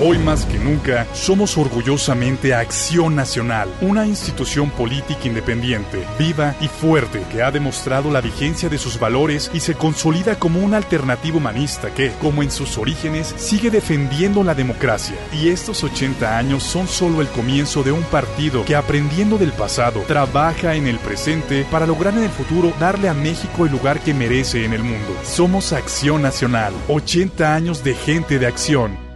Hoy más que nunca, somos orgullosamente Acción Nacional, una institución política independiente, viva y fuerte que ha demostrado la vigencia de sus valores y se consolida como una alternativa humanista que, como en sus orígenes, sigue defendiendo la democracia. Y estos 80 años son solo el comienzo de un partido que, aprendiendo del pasado, trabaja en el presente para lograr en el futuro darle a México el lugar que merece en el mundo. Somos Acción Nacional, 80 años de gente de acción.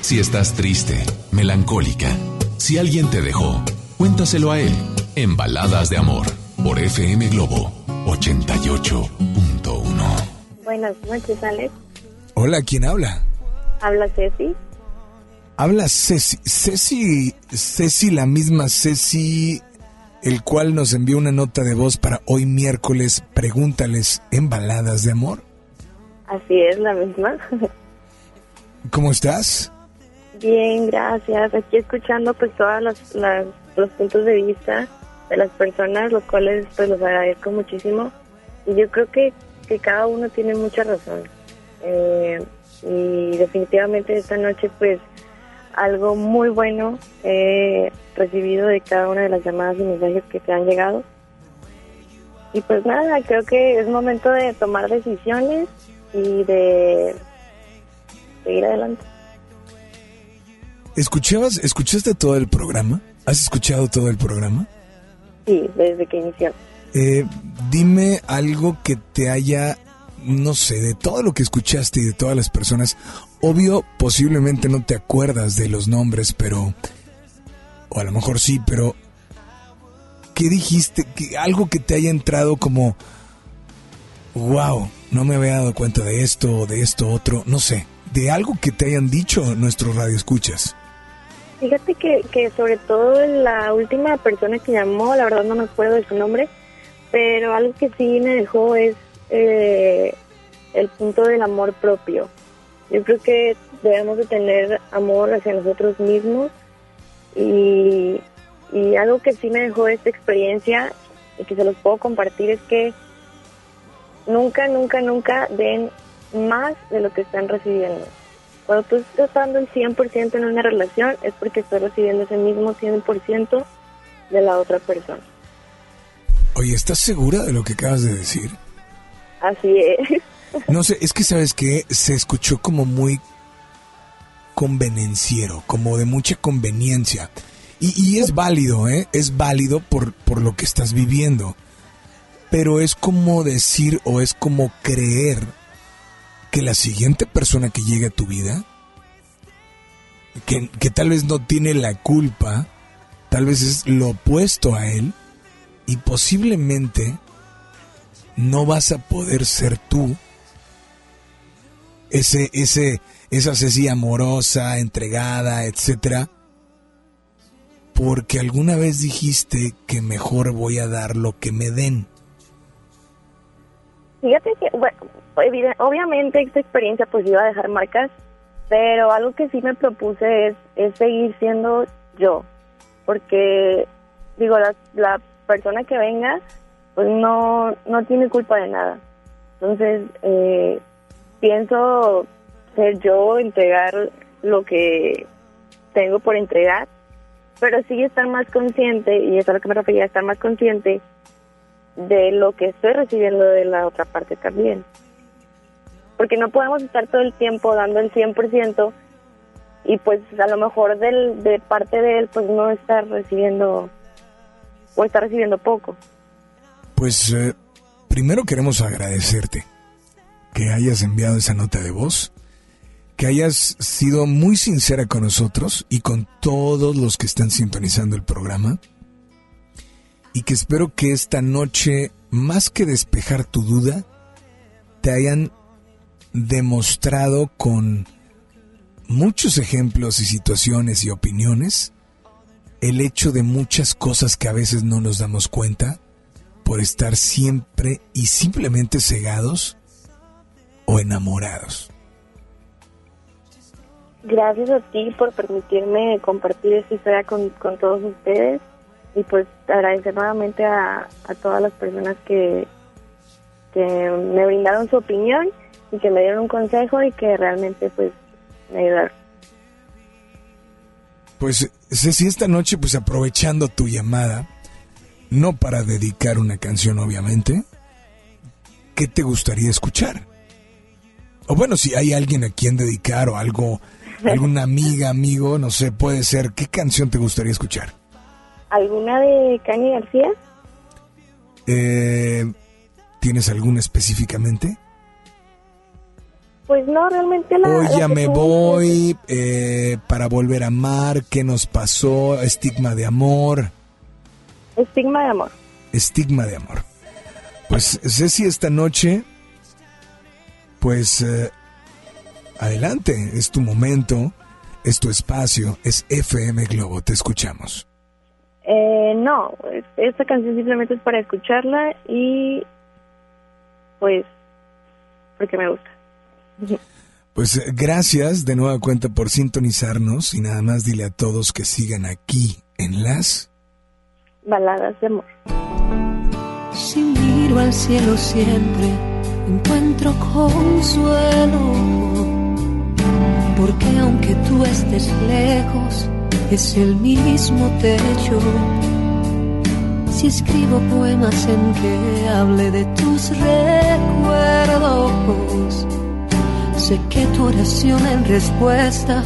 Si estás triste, melancólica, si alguien te dejó, cuéntaselo a él en Baladas de Amor por FM Globo 88.1. Buenas noches, Alex. Hola, ¿quién habla? Habla Ceci. Habla Ceci. Ceci, Ceci, la misma Ceci, el cual nos envió una nota de voz para hoy miércoles. Pregúntales en Baladas de Amor. Así es, la misma. ¿Cómo estás? Bien, gracias. Aquí escuchando pues todos los, las- los puntos de vista de las personas, los cuales pues los agradezco muchísimo. Y yo creo que, que cada uno tiene mucha razón. Eh, y definitivamente esta noche pues algo muy bueno he recibido de cada una de las llamadas y mensajes que te han llegado. Y pues nada, creo que es momento de tomar decisiones y de seguir adelante. ¿Escuchabas, escuchaste todo el programa? ¿Has escuchado todo el programa? Sí, desde que inició. Eh, dime algo que te haya, no sé, de todo lo que escuchaste y de todas las personas. Obvio, posiblemente no te acuerdas de los nombres, pero... O a lo mejor sí, pero... ¿Qué dijiste? ¿Qué- algo que te haya entrado como... Wow, no me había dado cuenta de esto o de esto otro, no sé. De algo que te hayan dicho nuestros radioescuchas. Fíjate que, que sobre todo la última persona que llamó, la verdad no me acuerdo de su nombre, pero algo que sí me dejó es eh, el punto del amor propio. Yo creo que debemos de tener amor hacia nosotros mismos y, y algo que sí me dejó esta experiencia y que se los puedo compartir es que nunca, nunca, nunca den más de lo que están recibiendo. Cuando tú estás dando el 100% en una relación es porque estás recibiendo ese mismo 100% de la otra persona. Oye, ¿estás segura de lo que acabas de decir? Así es. No sé, es que sabes que se escuchó como muy convenenciero, como de mucha conveniencia. Y, y es válido, ¿eh? Es válido por, por lo que estás viviendo. Pero es como decir o es como creer que la siguiente persona que llegue a tu vida, que, que tal vez no tiene la culpa, tal vez es lo opuesto a él, y posiblemente no vas a poder ser tú ese, ese, esa Ceci amorosa, entregada, etcétera, porque alguna vez dijiste que mejor voy a dar lo que me den. Fíjate que, bueno, obviamente esta experiencia pues iba a dejar marcas, pero algo que sí me propuse es, es seguir siendo yo, porque digo, la, la persona que venga pues no, no tiene culpa de nada. Entonces, eh, pienso ser yo, entregar lo que tengo por entregar, pero sí estar más consciente, y eso es a lo que me refería, estar más consciente de lo que estoy recibiendo de la otra parte también. Porque no podemos estar todo el tiempo dando el 100% y pues a lo mejor del, de parte de él pues no estar recibiendo o estar recibiendo poco. Pues eh, primero queremos agradecerte que hayas enviado esa nota de voz, que hayas sido muy sincera con nosotros y con todos los que están sintonizando el programa y que espero que esta noche, más que despejar tu duda, te hayan demostrado con muchos ejemplos y situaciones y opiniones el hecho de muchas cosas que a veces no nos damos cuenta por estar siempre y simplemente cegados o enamorados. Gracias a ti por permitirme compartir esta historia con, con todos ustedes y pues agradecer nuevamente a, a todas las personas que, que me brindaron su opinión y que me dieron un consejo y que realmente pues me ayudaron. Pues Ceci, esta noche, pues aprovechando tu llamada, no para dedicar una canción, obviamente, ¿qué te gustaría escuchar? O bueno, si hay alguien a quien dedicar o algo, alguna amiga, amigo, no sé, puede ser, ¿qué canción te gustaría escuchar? ¿Alguna de Kanye García? Eh, ¿Tienes alguna específicamente? Pues no, realmente la... Hoy ya me voy eh, para volver a amar, ¿qué nos pasó? Estigma de amor, Estigma de amor. estigma de amor. Pues Ceci, esta noche, pues eh, adelante, es tu momento, es tu espacio, es FM Globo, te escuchamos. Eh, no, es- esta canción simplemente es para escucharla y pues porque me gusta. Pues eh, gracias de nueva cuenta por sintonizarnos y nada más dile a todos que sigan aquí en las... Baladas de amor. Si miro al cielo siempre encuentro consuelo, porque aunque tú estés lejos, es el mismo techo. Si escribo poemas en que hable de tus recuerdos, sé que tu oración en respuesta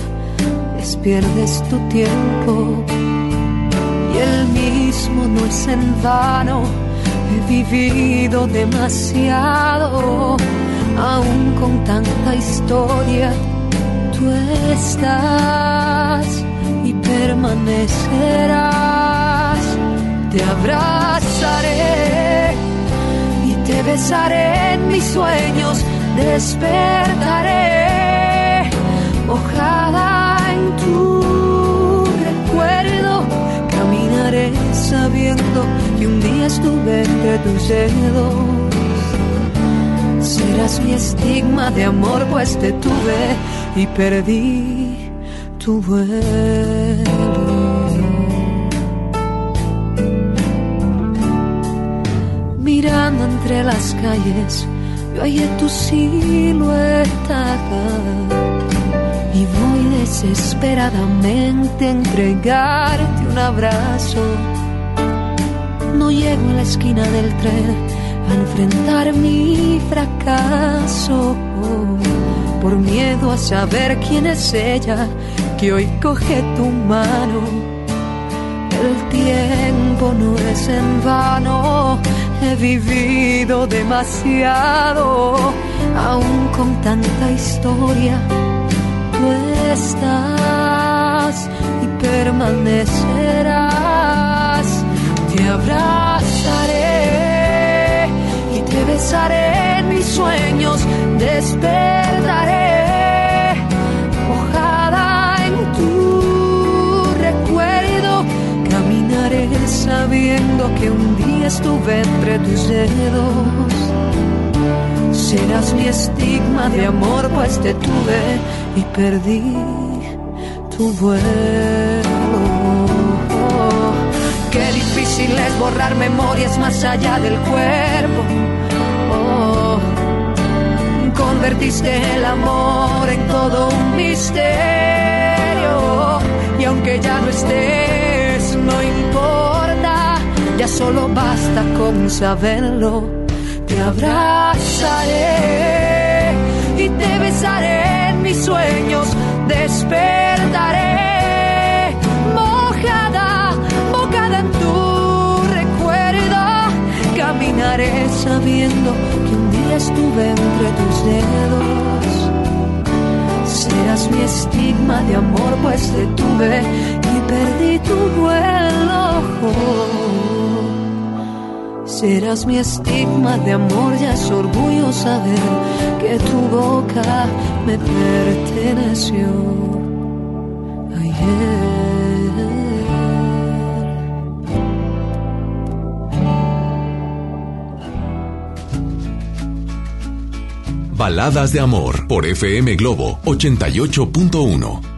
es pierdes tu tiempo. Y el mismo no es en vano, he vivido demasiado, aún con tanta historia, tú estás y permanecerás. Te abrazaré y te besaré en mis sueños, despertaré mojada en tu recuerdo. Caminaré sabiendo que un día estuve entre tus dedos. Serás mi estigma de amor, pues te tuve y perdí tu vuelo. Mirando entre las calles, yo hallé tu silueta y voy desesperadamente a entregarte un abrazo. No llego a la esquina del tren a enfrentar mi fracaso por miedo a saber quién es ella que hoy coge tu mano. El tiempo no es en vano, he vivido demasiado, aún con tanta historia. Tú estás y permanecerás. Te abrazaré y te besaré en mis sueños, despertaré sabiendo que un día estuve entre tus dedos. Serás mi estigma de amor, pues te tuve y perdí tu vuelo. Qué difícil es borrar memorias más allá del cuerpo. Oh, convertiste el amor en todo un misterio. Y aunque ya no no importa, ya solo basta con saberlo. Te abrazaré y te besaré en mis sueños, despertaré mojada, mojada en tu recuerdo. Caminaré sabiendo que un día estuve entre tus dedos. Serás mi estigma de amor, pues te tuve perdí tu vuelo. Serás mi estigma de amor, ya es orgullo saber que tu boca me perteneció ayer. Baladas de Amor por FM Globo 88.1.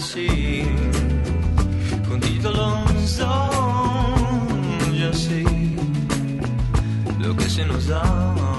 así, juntitos los dos, y así, lo que se nos da.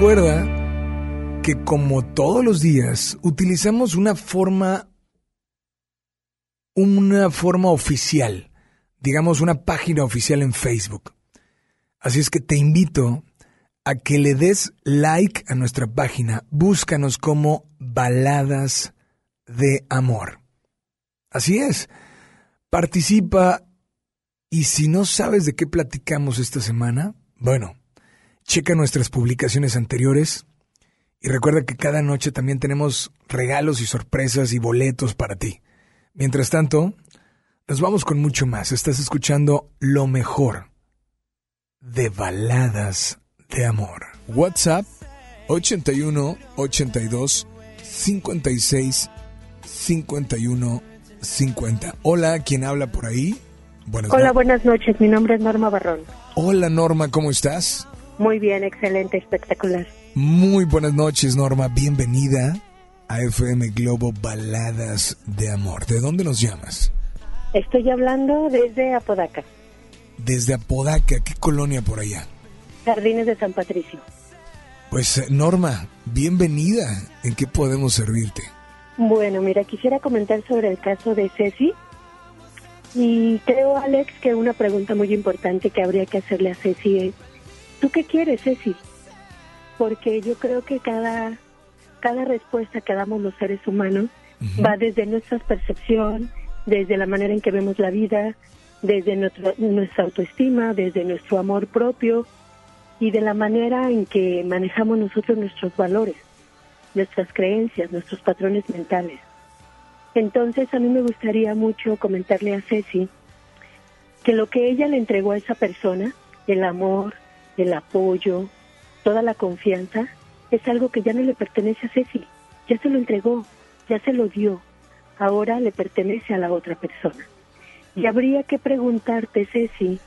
Recuerda que como todos los días utilizamos una forma una forma oficial, digamos una página oficial en Facebook. Así es que te invito a que le des like a nuestra página. Búscanos como Baladas de Amor. Así es. Participa y si no sabes de qué platicamos esta semana, bueno, checa nuestras publicaciones anteriores y recuerda que cada noche también tenemos regalos y sorpresas y boletos para ti. Mientras tanto, nos vamos con mucho más. Estás escuchando lo mejor de baladas de amor. WhatsApp 81 82 56 51 50. Hola, ¿quién habla por ahí? Buenas Hola, buenas noches. Mi nombre es Norma Barrón. Hola Norma, ¿cómo estás? Muy bien, excelente, espectacular. Muy buenas noches Norma, bienvenida a FM Globo Baladas de Amor. ¿De dónde nos llamas? Estoy hablando desde Apodaca, Desde Apodaca, ¿qué colonia por allá? Jardines de San Patricio. Pues eh, Norma, bienvenida. ¿En qué podemos servirte? Bueno, mira, quisiera comentar sobre el caso de Ceci. Y creo, Alex, que una pregunta muy importante que habría que hacerle a Ceci es, ¿tú qué quieres, Ceci? Porque yo creo que cada, cada respuesta que damos los seres humanos va desde nuestra percepción, desde la manera en que vemos la vida, desde nuestro- nuestra autoestima, desde nuestro amor propio. y de la manera en que manejamos nosotros nuestros valores, nuestras creencias, nuestros patrones mentales. Entonces a mí me gustaría mucho comentarle a Ceci que lo que ella le entregó a esa persona, el amor, el apoyo, toda la confianza, es algo que ya no le pertenece a Ceci, ya se lo entregó, ya se lo dio, ahora le pertenece a la otra persona. Y habría que preguntarte, Ceci,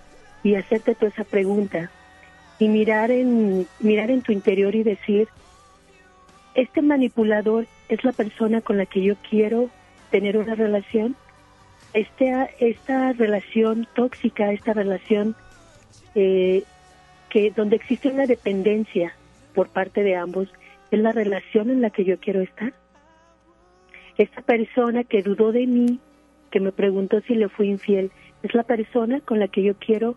y hacerte toda esa pregunta, y mirar en, mirar en tu interior y decir, este manipulador es la persona con la que yo quiero tener una relación, este, esta relación tóxica, esta relación eh, que donde existe una dependencia por parte de ambos, es la relación en la que yo quiero estar. Esta persona que dudó de mí, que me preguntó si le fui infiel, es la persona con la que yo quiero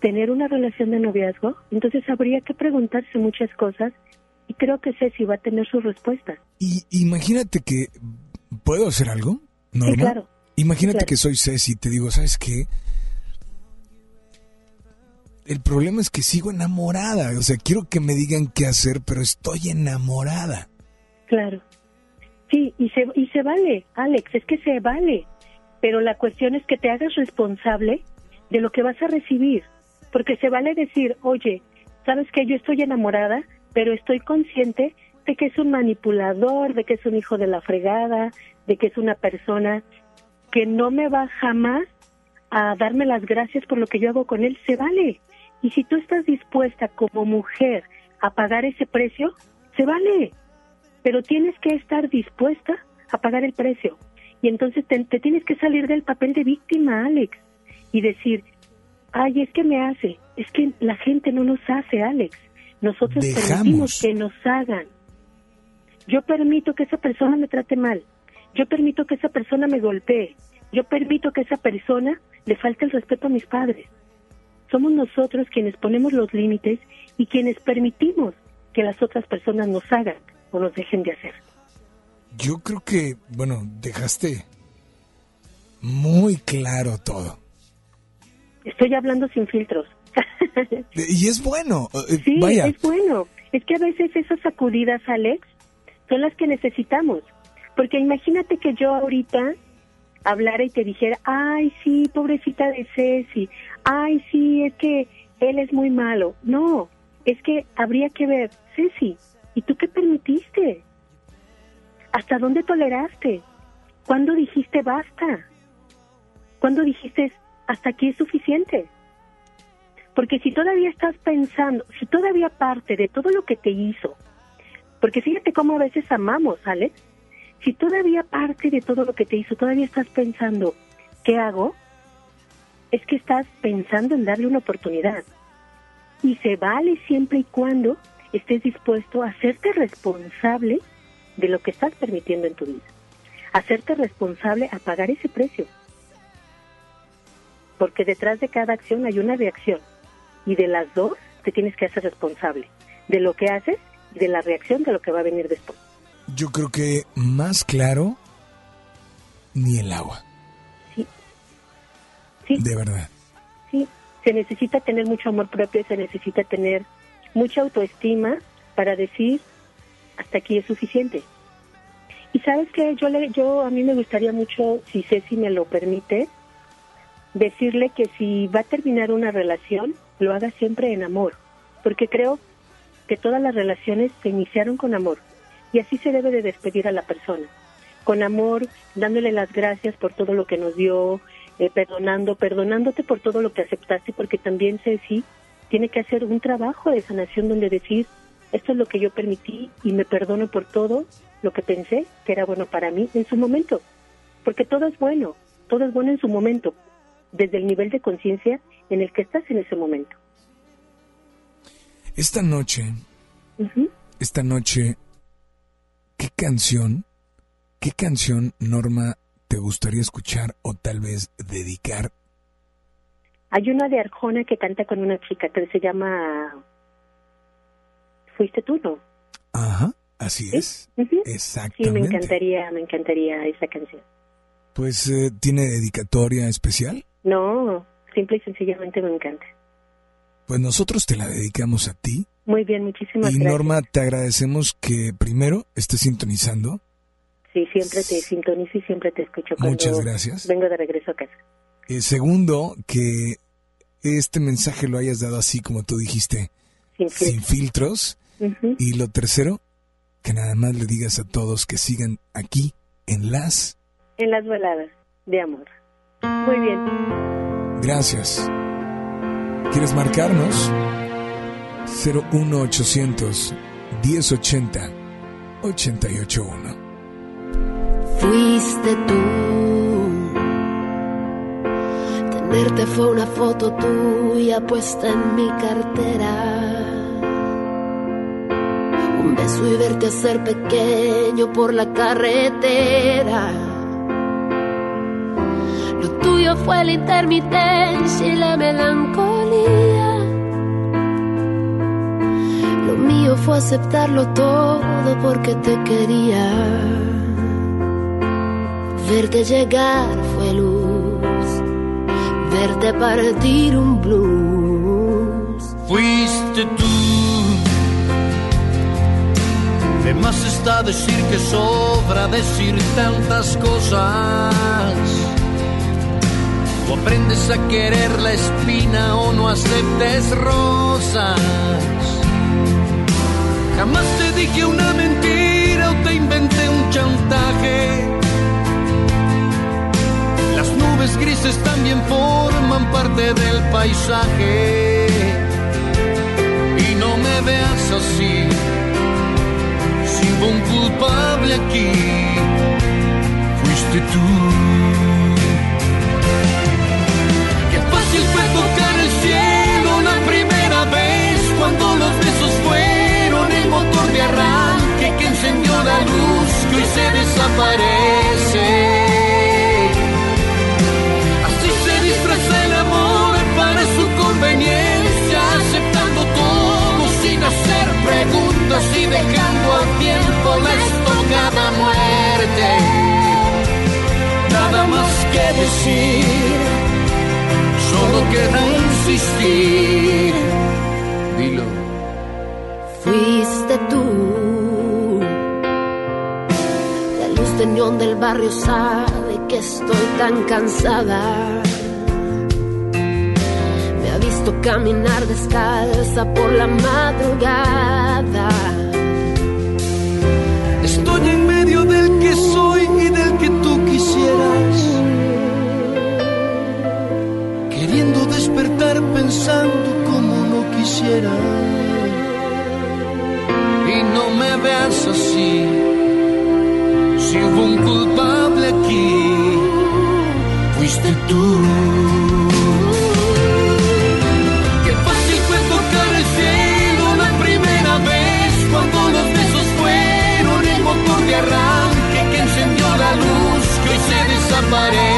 tener una relación de noviazgo. Entonces habría que preguntarse muchas cosas y creo que Ceci va a tener su respuesta. Y imagínate que puedo hacer algo, Norma. Sí, claro. Imagínate Claro. que soy Ceci y te digo, ¿sabes qué? El problema es que sigo enamorada. O sea, quiero que me digan qué hacer, pero estoy enamorada. Claro. Sí, y se, y se vale, Alex, es que se vale. Pero la cuestión es que te hagas responsable de lo que vas a recibir. Porque se vale decir, oye, sabes que yo estoy enamorada, pero estoy consciente de que es un manipulador, de que es un hijo de la fregada, de que es una persona que no me va jamás a darme las gracias por lo que yo hago con él. Se vale. Y si tú estás dispuesta como mujer a pagar ese precio, se vale pero tienes que estar dispuesta a pagar el precio. Y entonces te, te tienes que salir del papel de víctima, Alex, y decir, ay, es que me hace, es que la gente no nos hace, Alex. Nosotros Dejamos. permitimos que nos hagan. Yo permito que esa persona me trate mal. Yo permito que esa persona me golpee. Yo permito que esa persona le falte el respeto a mis padres. Somos nosotros quienes ponemos los límites y quienes permitimos que las otras personas nos hagan o nos dejen de hacer. Yo creo que, bueno, dejaste muy claro todo. Estoy hablando sin filtros. Y es bueno. eh, Sí, Vaya, es bueno. Es que a veces esas sacudidas, Alex, son las que necesitamos. Porque imagínate que yo ahorita hablara y te dijera, ay, sí, pobrecita de Ceci, ay, sí, es que él es muy malo. No, es que habría que ver, Ceci, ¿y tú qué permitiste? ¿Hasta dónde toleraste? ¿Cuándo dijiste basta? ¿Cuándo dijiste hasta aquí es suficiente? Porque si todavía estás pensando, si todavía parte de todo lo que te hizo, porque fíjate cómo a veces amamos, Alex, si todavía parte de todo lo que te hizo, todavía estás pensando, ¿qué hago? Es que estás pensando en darle una oportunidad. Y se vale siempre y cuando estés dispuesto a hacerte responsable de lo que estás permitiendo en tu vida. Hacerte responsable a pagar ese precio. Porque detrás de cada acción hay una reacción. Y de las dos te tienes que hacer responsable. De lo que haces y de la reacción de lo que va a venir después. Yo creo que más claro ni el agua. Sí. De verdad. Sí, se necesita tener mucho amor propio, se necesita tener mucha autoestima para decir hasta aquí es suficiente. Y sabes que yo le, yo a mí me gustaría mucho, si Ceci me lo permite, decirle que si va a terminar una relación, lo haga siempre en amor, porque creo que todas las relaciones se iniciaron con amor y así se debe de despedir a la persona, con amor, dándole las gracias por todo lo que nos dio, eh, perdonando, perdonándote por todo lo que aceptaste, porque también Ceci tiene que hacer un trabajo de sanación donde decir, esto es lo que yo permití y me perdono por todo lo que pensé que era bueno para mí en su momento, porque todo es bueno, todo es bueno en su momento, desde el nivel de conciencia en el que estás en ese momento. Esta noche, esta noche, ¿qué canción, qué canción, Norma, te gustaría escuchar o tal vez dedicar? Hay una de Arjona que canta con una chica que se llama Fuiste tú, ¿no? Ajá, así es. Sí, me Exactamente. encantaría, me encantaría esa canción. Pues, eh, ¿tiene dedicatoria especial? No, simple y sencillamente me encanta. Pues nosotros te la dedicamos a ti. Muy bien, muchísimas Y gracias. Norma, te agradecemos que primero estés sintonizando. Sí, siempre te sintonizo y siempre te escucho cuando Muchas gracias. vengo de regreso a casa. Eh, segundo, que este mensaje lo hayas dado así como tú dijiste, Sin sin filtros. Ujú. Y lo tercero, que nada más le digas a todos que sigan aquí en las... En las baladas de amor. Muy bien. Gracias. ¿Quieres marcarnos? 01800 1080 881. Fuiste tú. Tenerte fue una foto tuya puesta en mi cartera. Un beso y verte hacer pequeño por la carretera. Lo tuyo fue la intermitencia y la melancolía. Mío fue aceptarlo todo porque te quería. Verte llegar fue luz, verte partir un blues. Fuiste tú. De más está decir que sobra decir tantas cosas. O aprendes a querer la espina o no aceptes rosas. Jamás te dije una mentira o te inventé un chantaje. Las nubes grises también forman parte del paisaje. Y no me veas así, si un culpable aquí, fuiste tú. Qué fácil fue tocar el cielo la primera vez cuando los arranque que encendió la luz que hoy se desaparece. Así se disfraza el amor para su conveniencia, aceptando todo sin hacer preguntas y dejando al tiempo la estocada muerte. Nada más que decir, solo queda insistir. Dilo. Fuiste tú. La luz de del barrio sabe que estoy tan cansada. Me ha visto caminar descalza por la madrugada. Estoy en medio del que soy y del que tú quisieras. Queriendo despertar pensando como no quisiera. No me veas así. Si hubo un culpable aquí, fuiste tú. Qué fácil fue tocar el cielo la primera vez cuando los besos fueron el motor de arranque que encendió la luz que hoy se desaparece.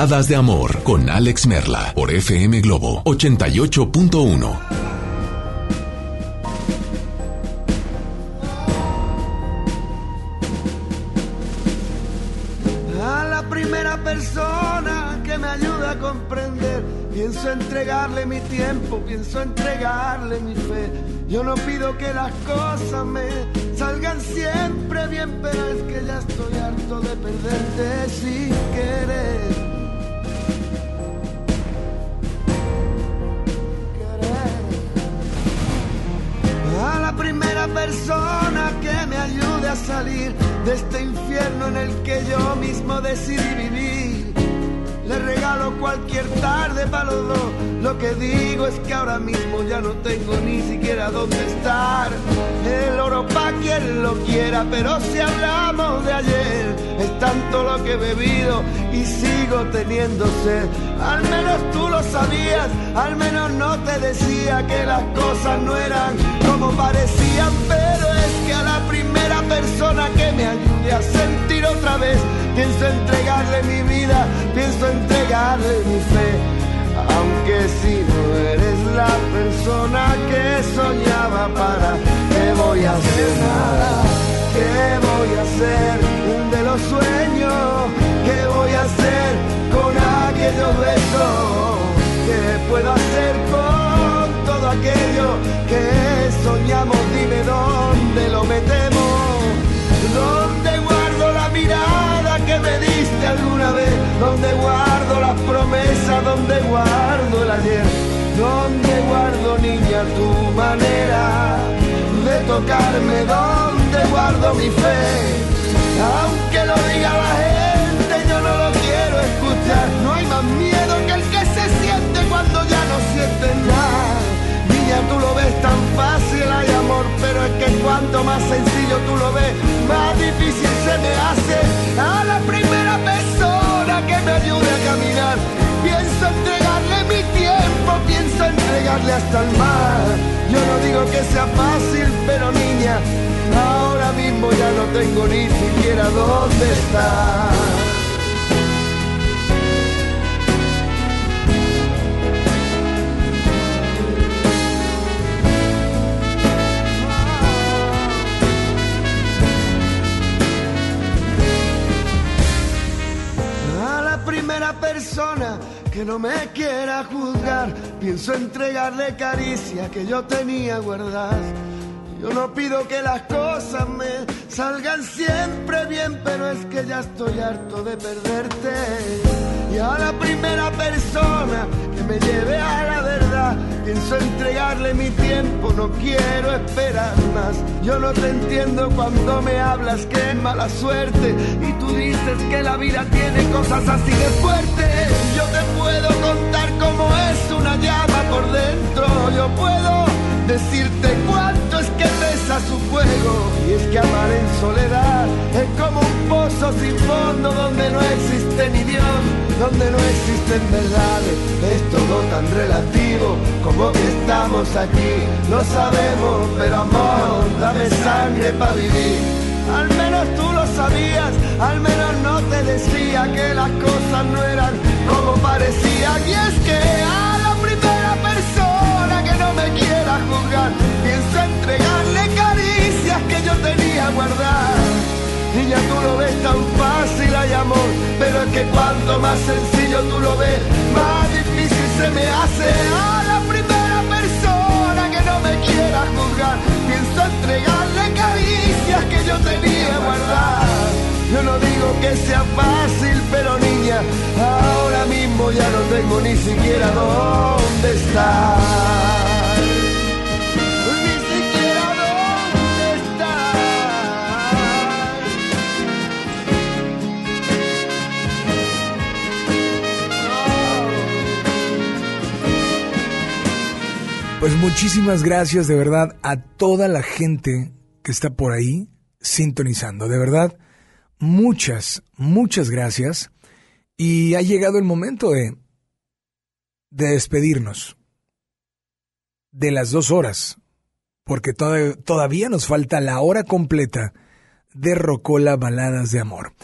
Baladas de amor con Alex Merla por FM Globo 88.1. dónde guardo las promesas, dónde guardo el ayer, dónde guardo niña tu manera de tocarme, dónde guardo mi fe, aunque lo diga la gente, yo no lo quiero escuchar, no hay más miedo que el que se siente cuando ya no sientes nada. Niña, tú lo ves tan fácil, hay amor, pero es que cuanto más sencillo tú lo ves, más difícil se me hace me ayude a caminar. Pienso entregarle mi tiempo, pienso entregarle hasta el mar. Yo no digo que sea fácil, pero niña, ahora mismo ya no tengo ni siquiera dónde estar. Que no me quiera juzgar, pienso entregarle caricia que yo tenía guardadas. Yo no pido que las cosas me salgan siempre bien, pero es que ya estoy harto de perderte. Y a la primera persona que me lleve a la verdad, pienso entregarle mi tiempo, no quiero esperar más. Yo no te entiendo cuando me hablas que es mala suerte y tú dices que la vida tiene cosas así de fuerte. Puedo contar cómo es una llama por dentro, yo puedo decirte cuánto es que pesa su fuego. Y es que amar en soledad es como un pozo sin fondo donde no existe ni Dios, donde no existen verdades. Es todo tan relativo como que estamos aquí. Lo sabemos, pero amor, dame sangre para vivir. Al menos tú lo sabías, al menos no te decía que las cosas no eran como parecían. Y es que a la primera persona que no me quiera juzgar, pienso entregarle caricias que yo tenía guardadas. Niña, tú lo ves tan fácil, hay amor, pero es que cuanto más sencillo tú lo ves, más difícil se me hace. A la primera persona que no me quiera juzgar, entregarle caricias que yo tenía guardadas. Yo no digo que sea fácil, pero niña, ahora mismo ya no tengo ni siquiera dónde estar. Pues muchísimas gracias de verdad a toda la gente que está por ahí sintonizando. De verdad, muchas, muchas gracias. Y ha llegado el momento de, de despedirnos de las dos horas, porque toda- todavía nos falta la hora completa de Rocola Baladas de Amor.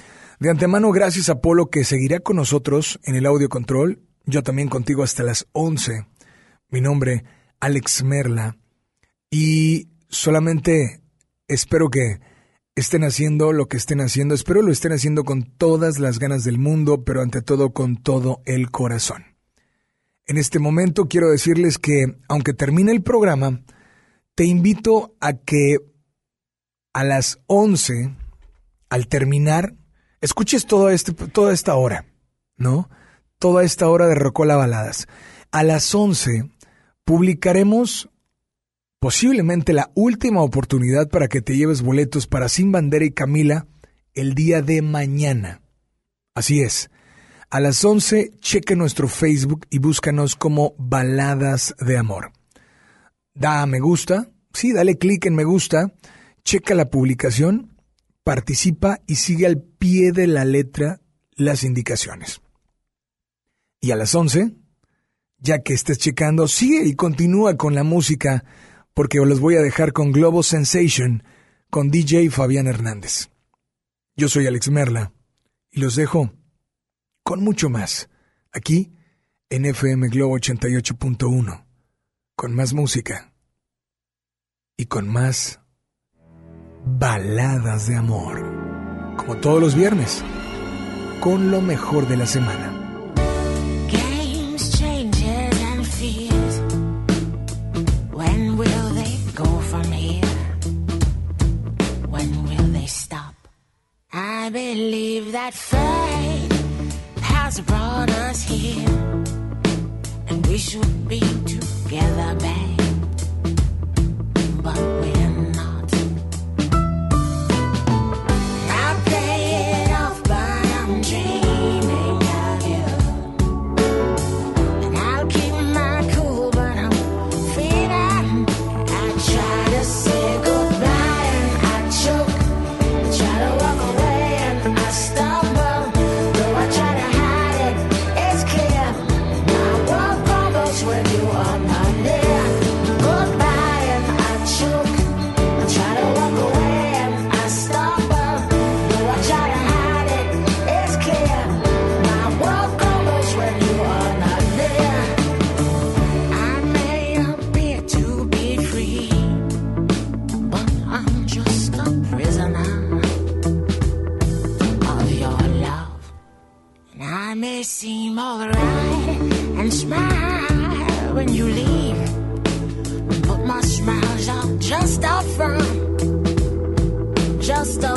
De antemano, gracias a Polo que seguirá con nosotros en el audio control. Yo también contigo hasta las 11. Mi nombre, Alex Merla. Y solamente espero que estén haciendo lo que estén haciendo. Espero lo estén haciendo con todas las ganas del mundo, pero ante todo con todo el corazón. En este momento quiero decirles que, aunque termine el programa, te invito a que a las 11, al terminar, escuches todo este, toda esta hora, ¿no? Toda esta hora de Rocola Baladas. A las 11 publicaremos posiblemente la última oportunidad para que te lleves boletos para Sin Bandera y Camila el día de mañana. Así es. A las 11 cheque nuestro Facebook y búscanos como Baladas de Amor. Da a me gusta, sí, dale clic en me gusta, checa la publicación, participa y sigue al pie de la letra las indicaciones. Y a las 11, ya que estés checando, sigue y continúa con la música, porque os los voy a dejar con Globo Sensation, con DJ Fabián Hernández. Yo soy Alex Merla y los dejo con mucho más, aquí en FM Globo 88.1, con más música y con más baladas de amor, como todos los viernes, con lo mejor de la semana. That fate has brought us here, and we should be together, babe. Smile when you leave, but my smiles are just a front, just front.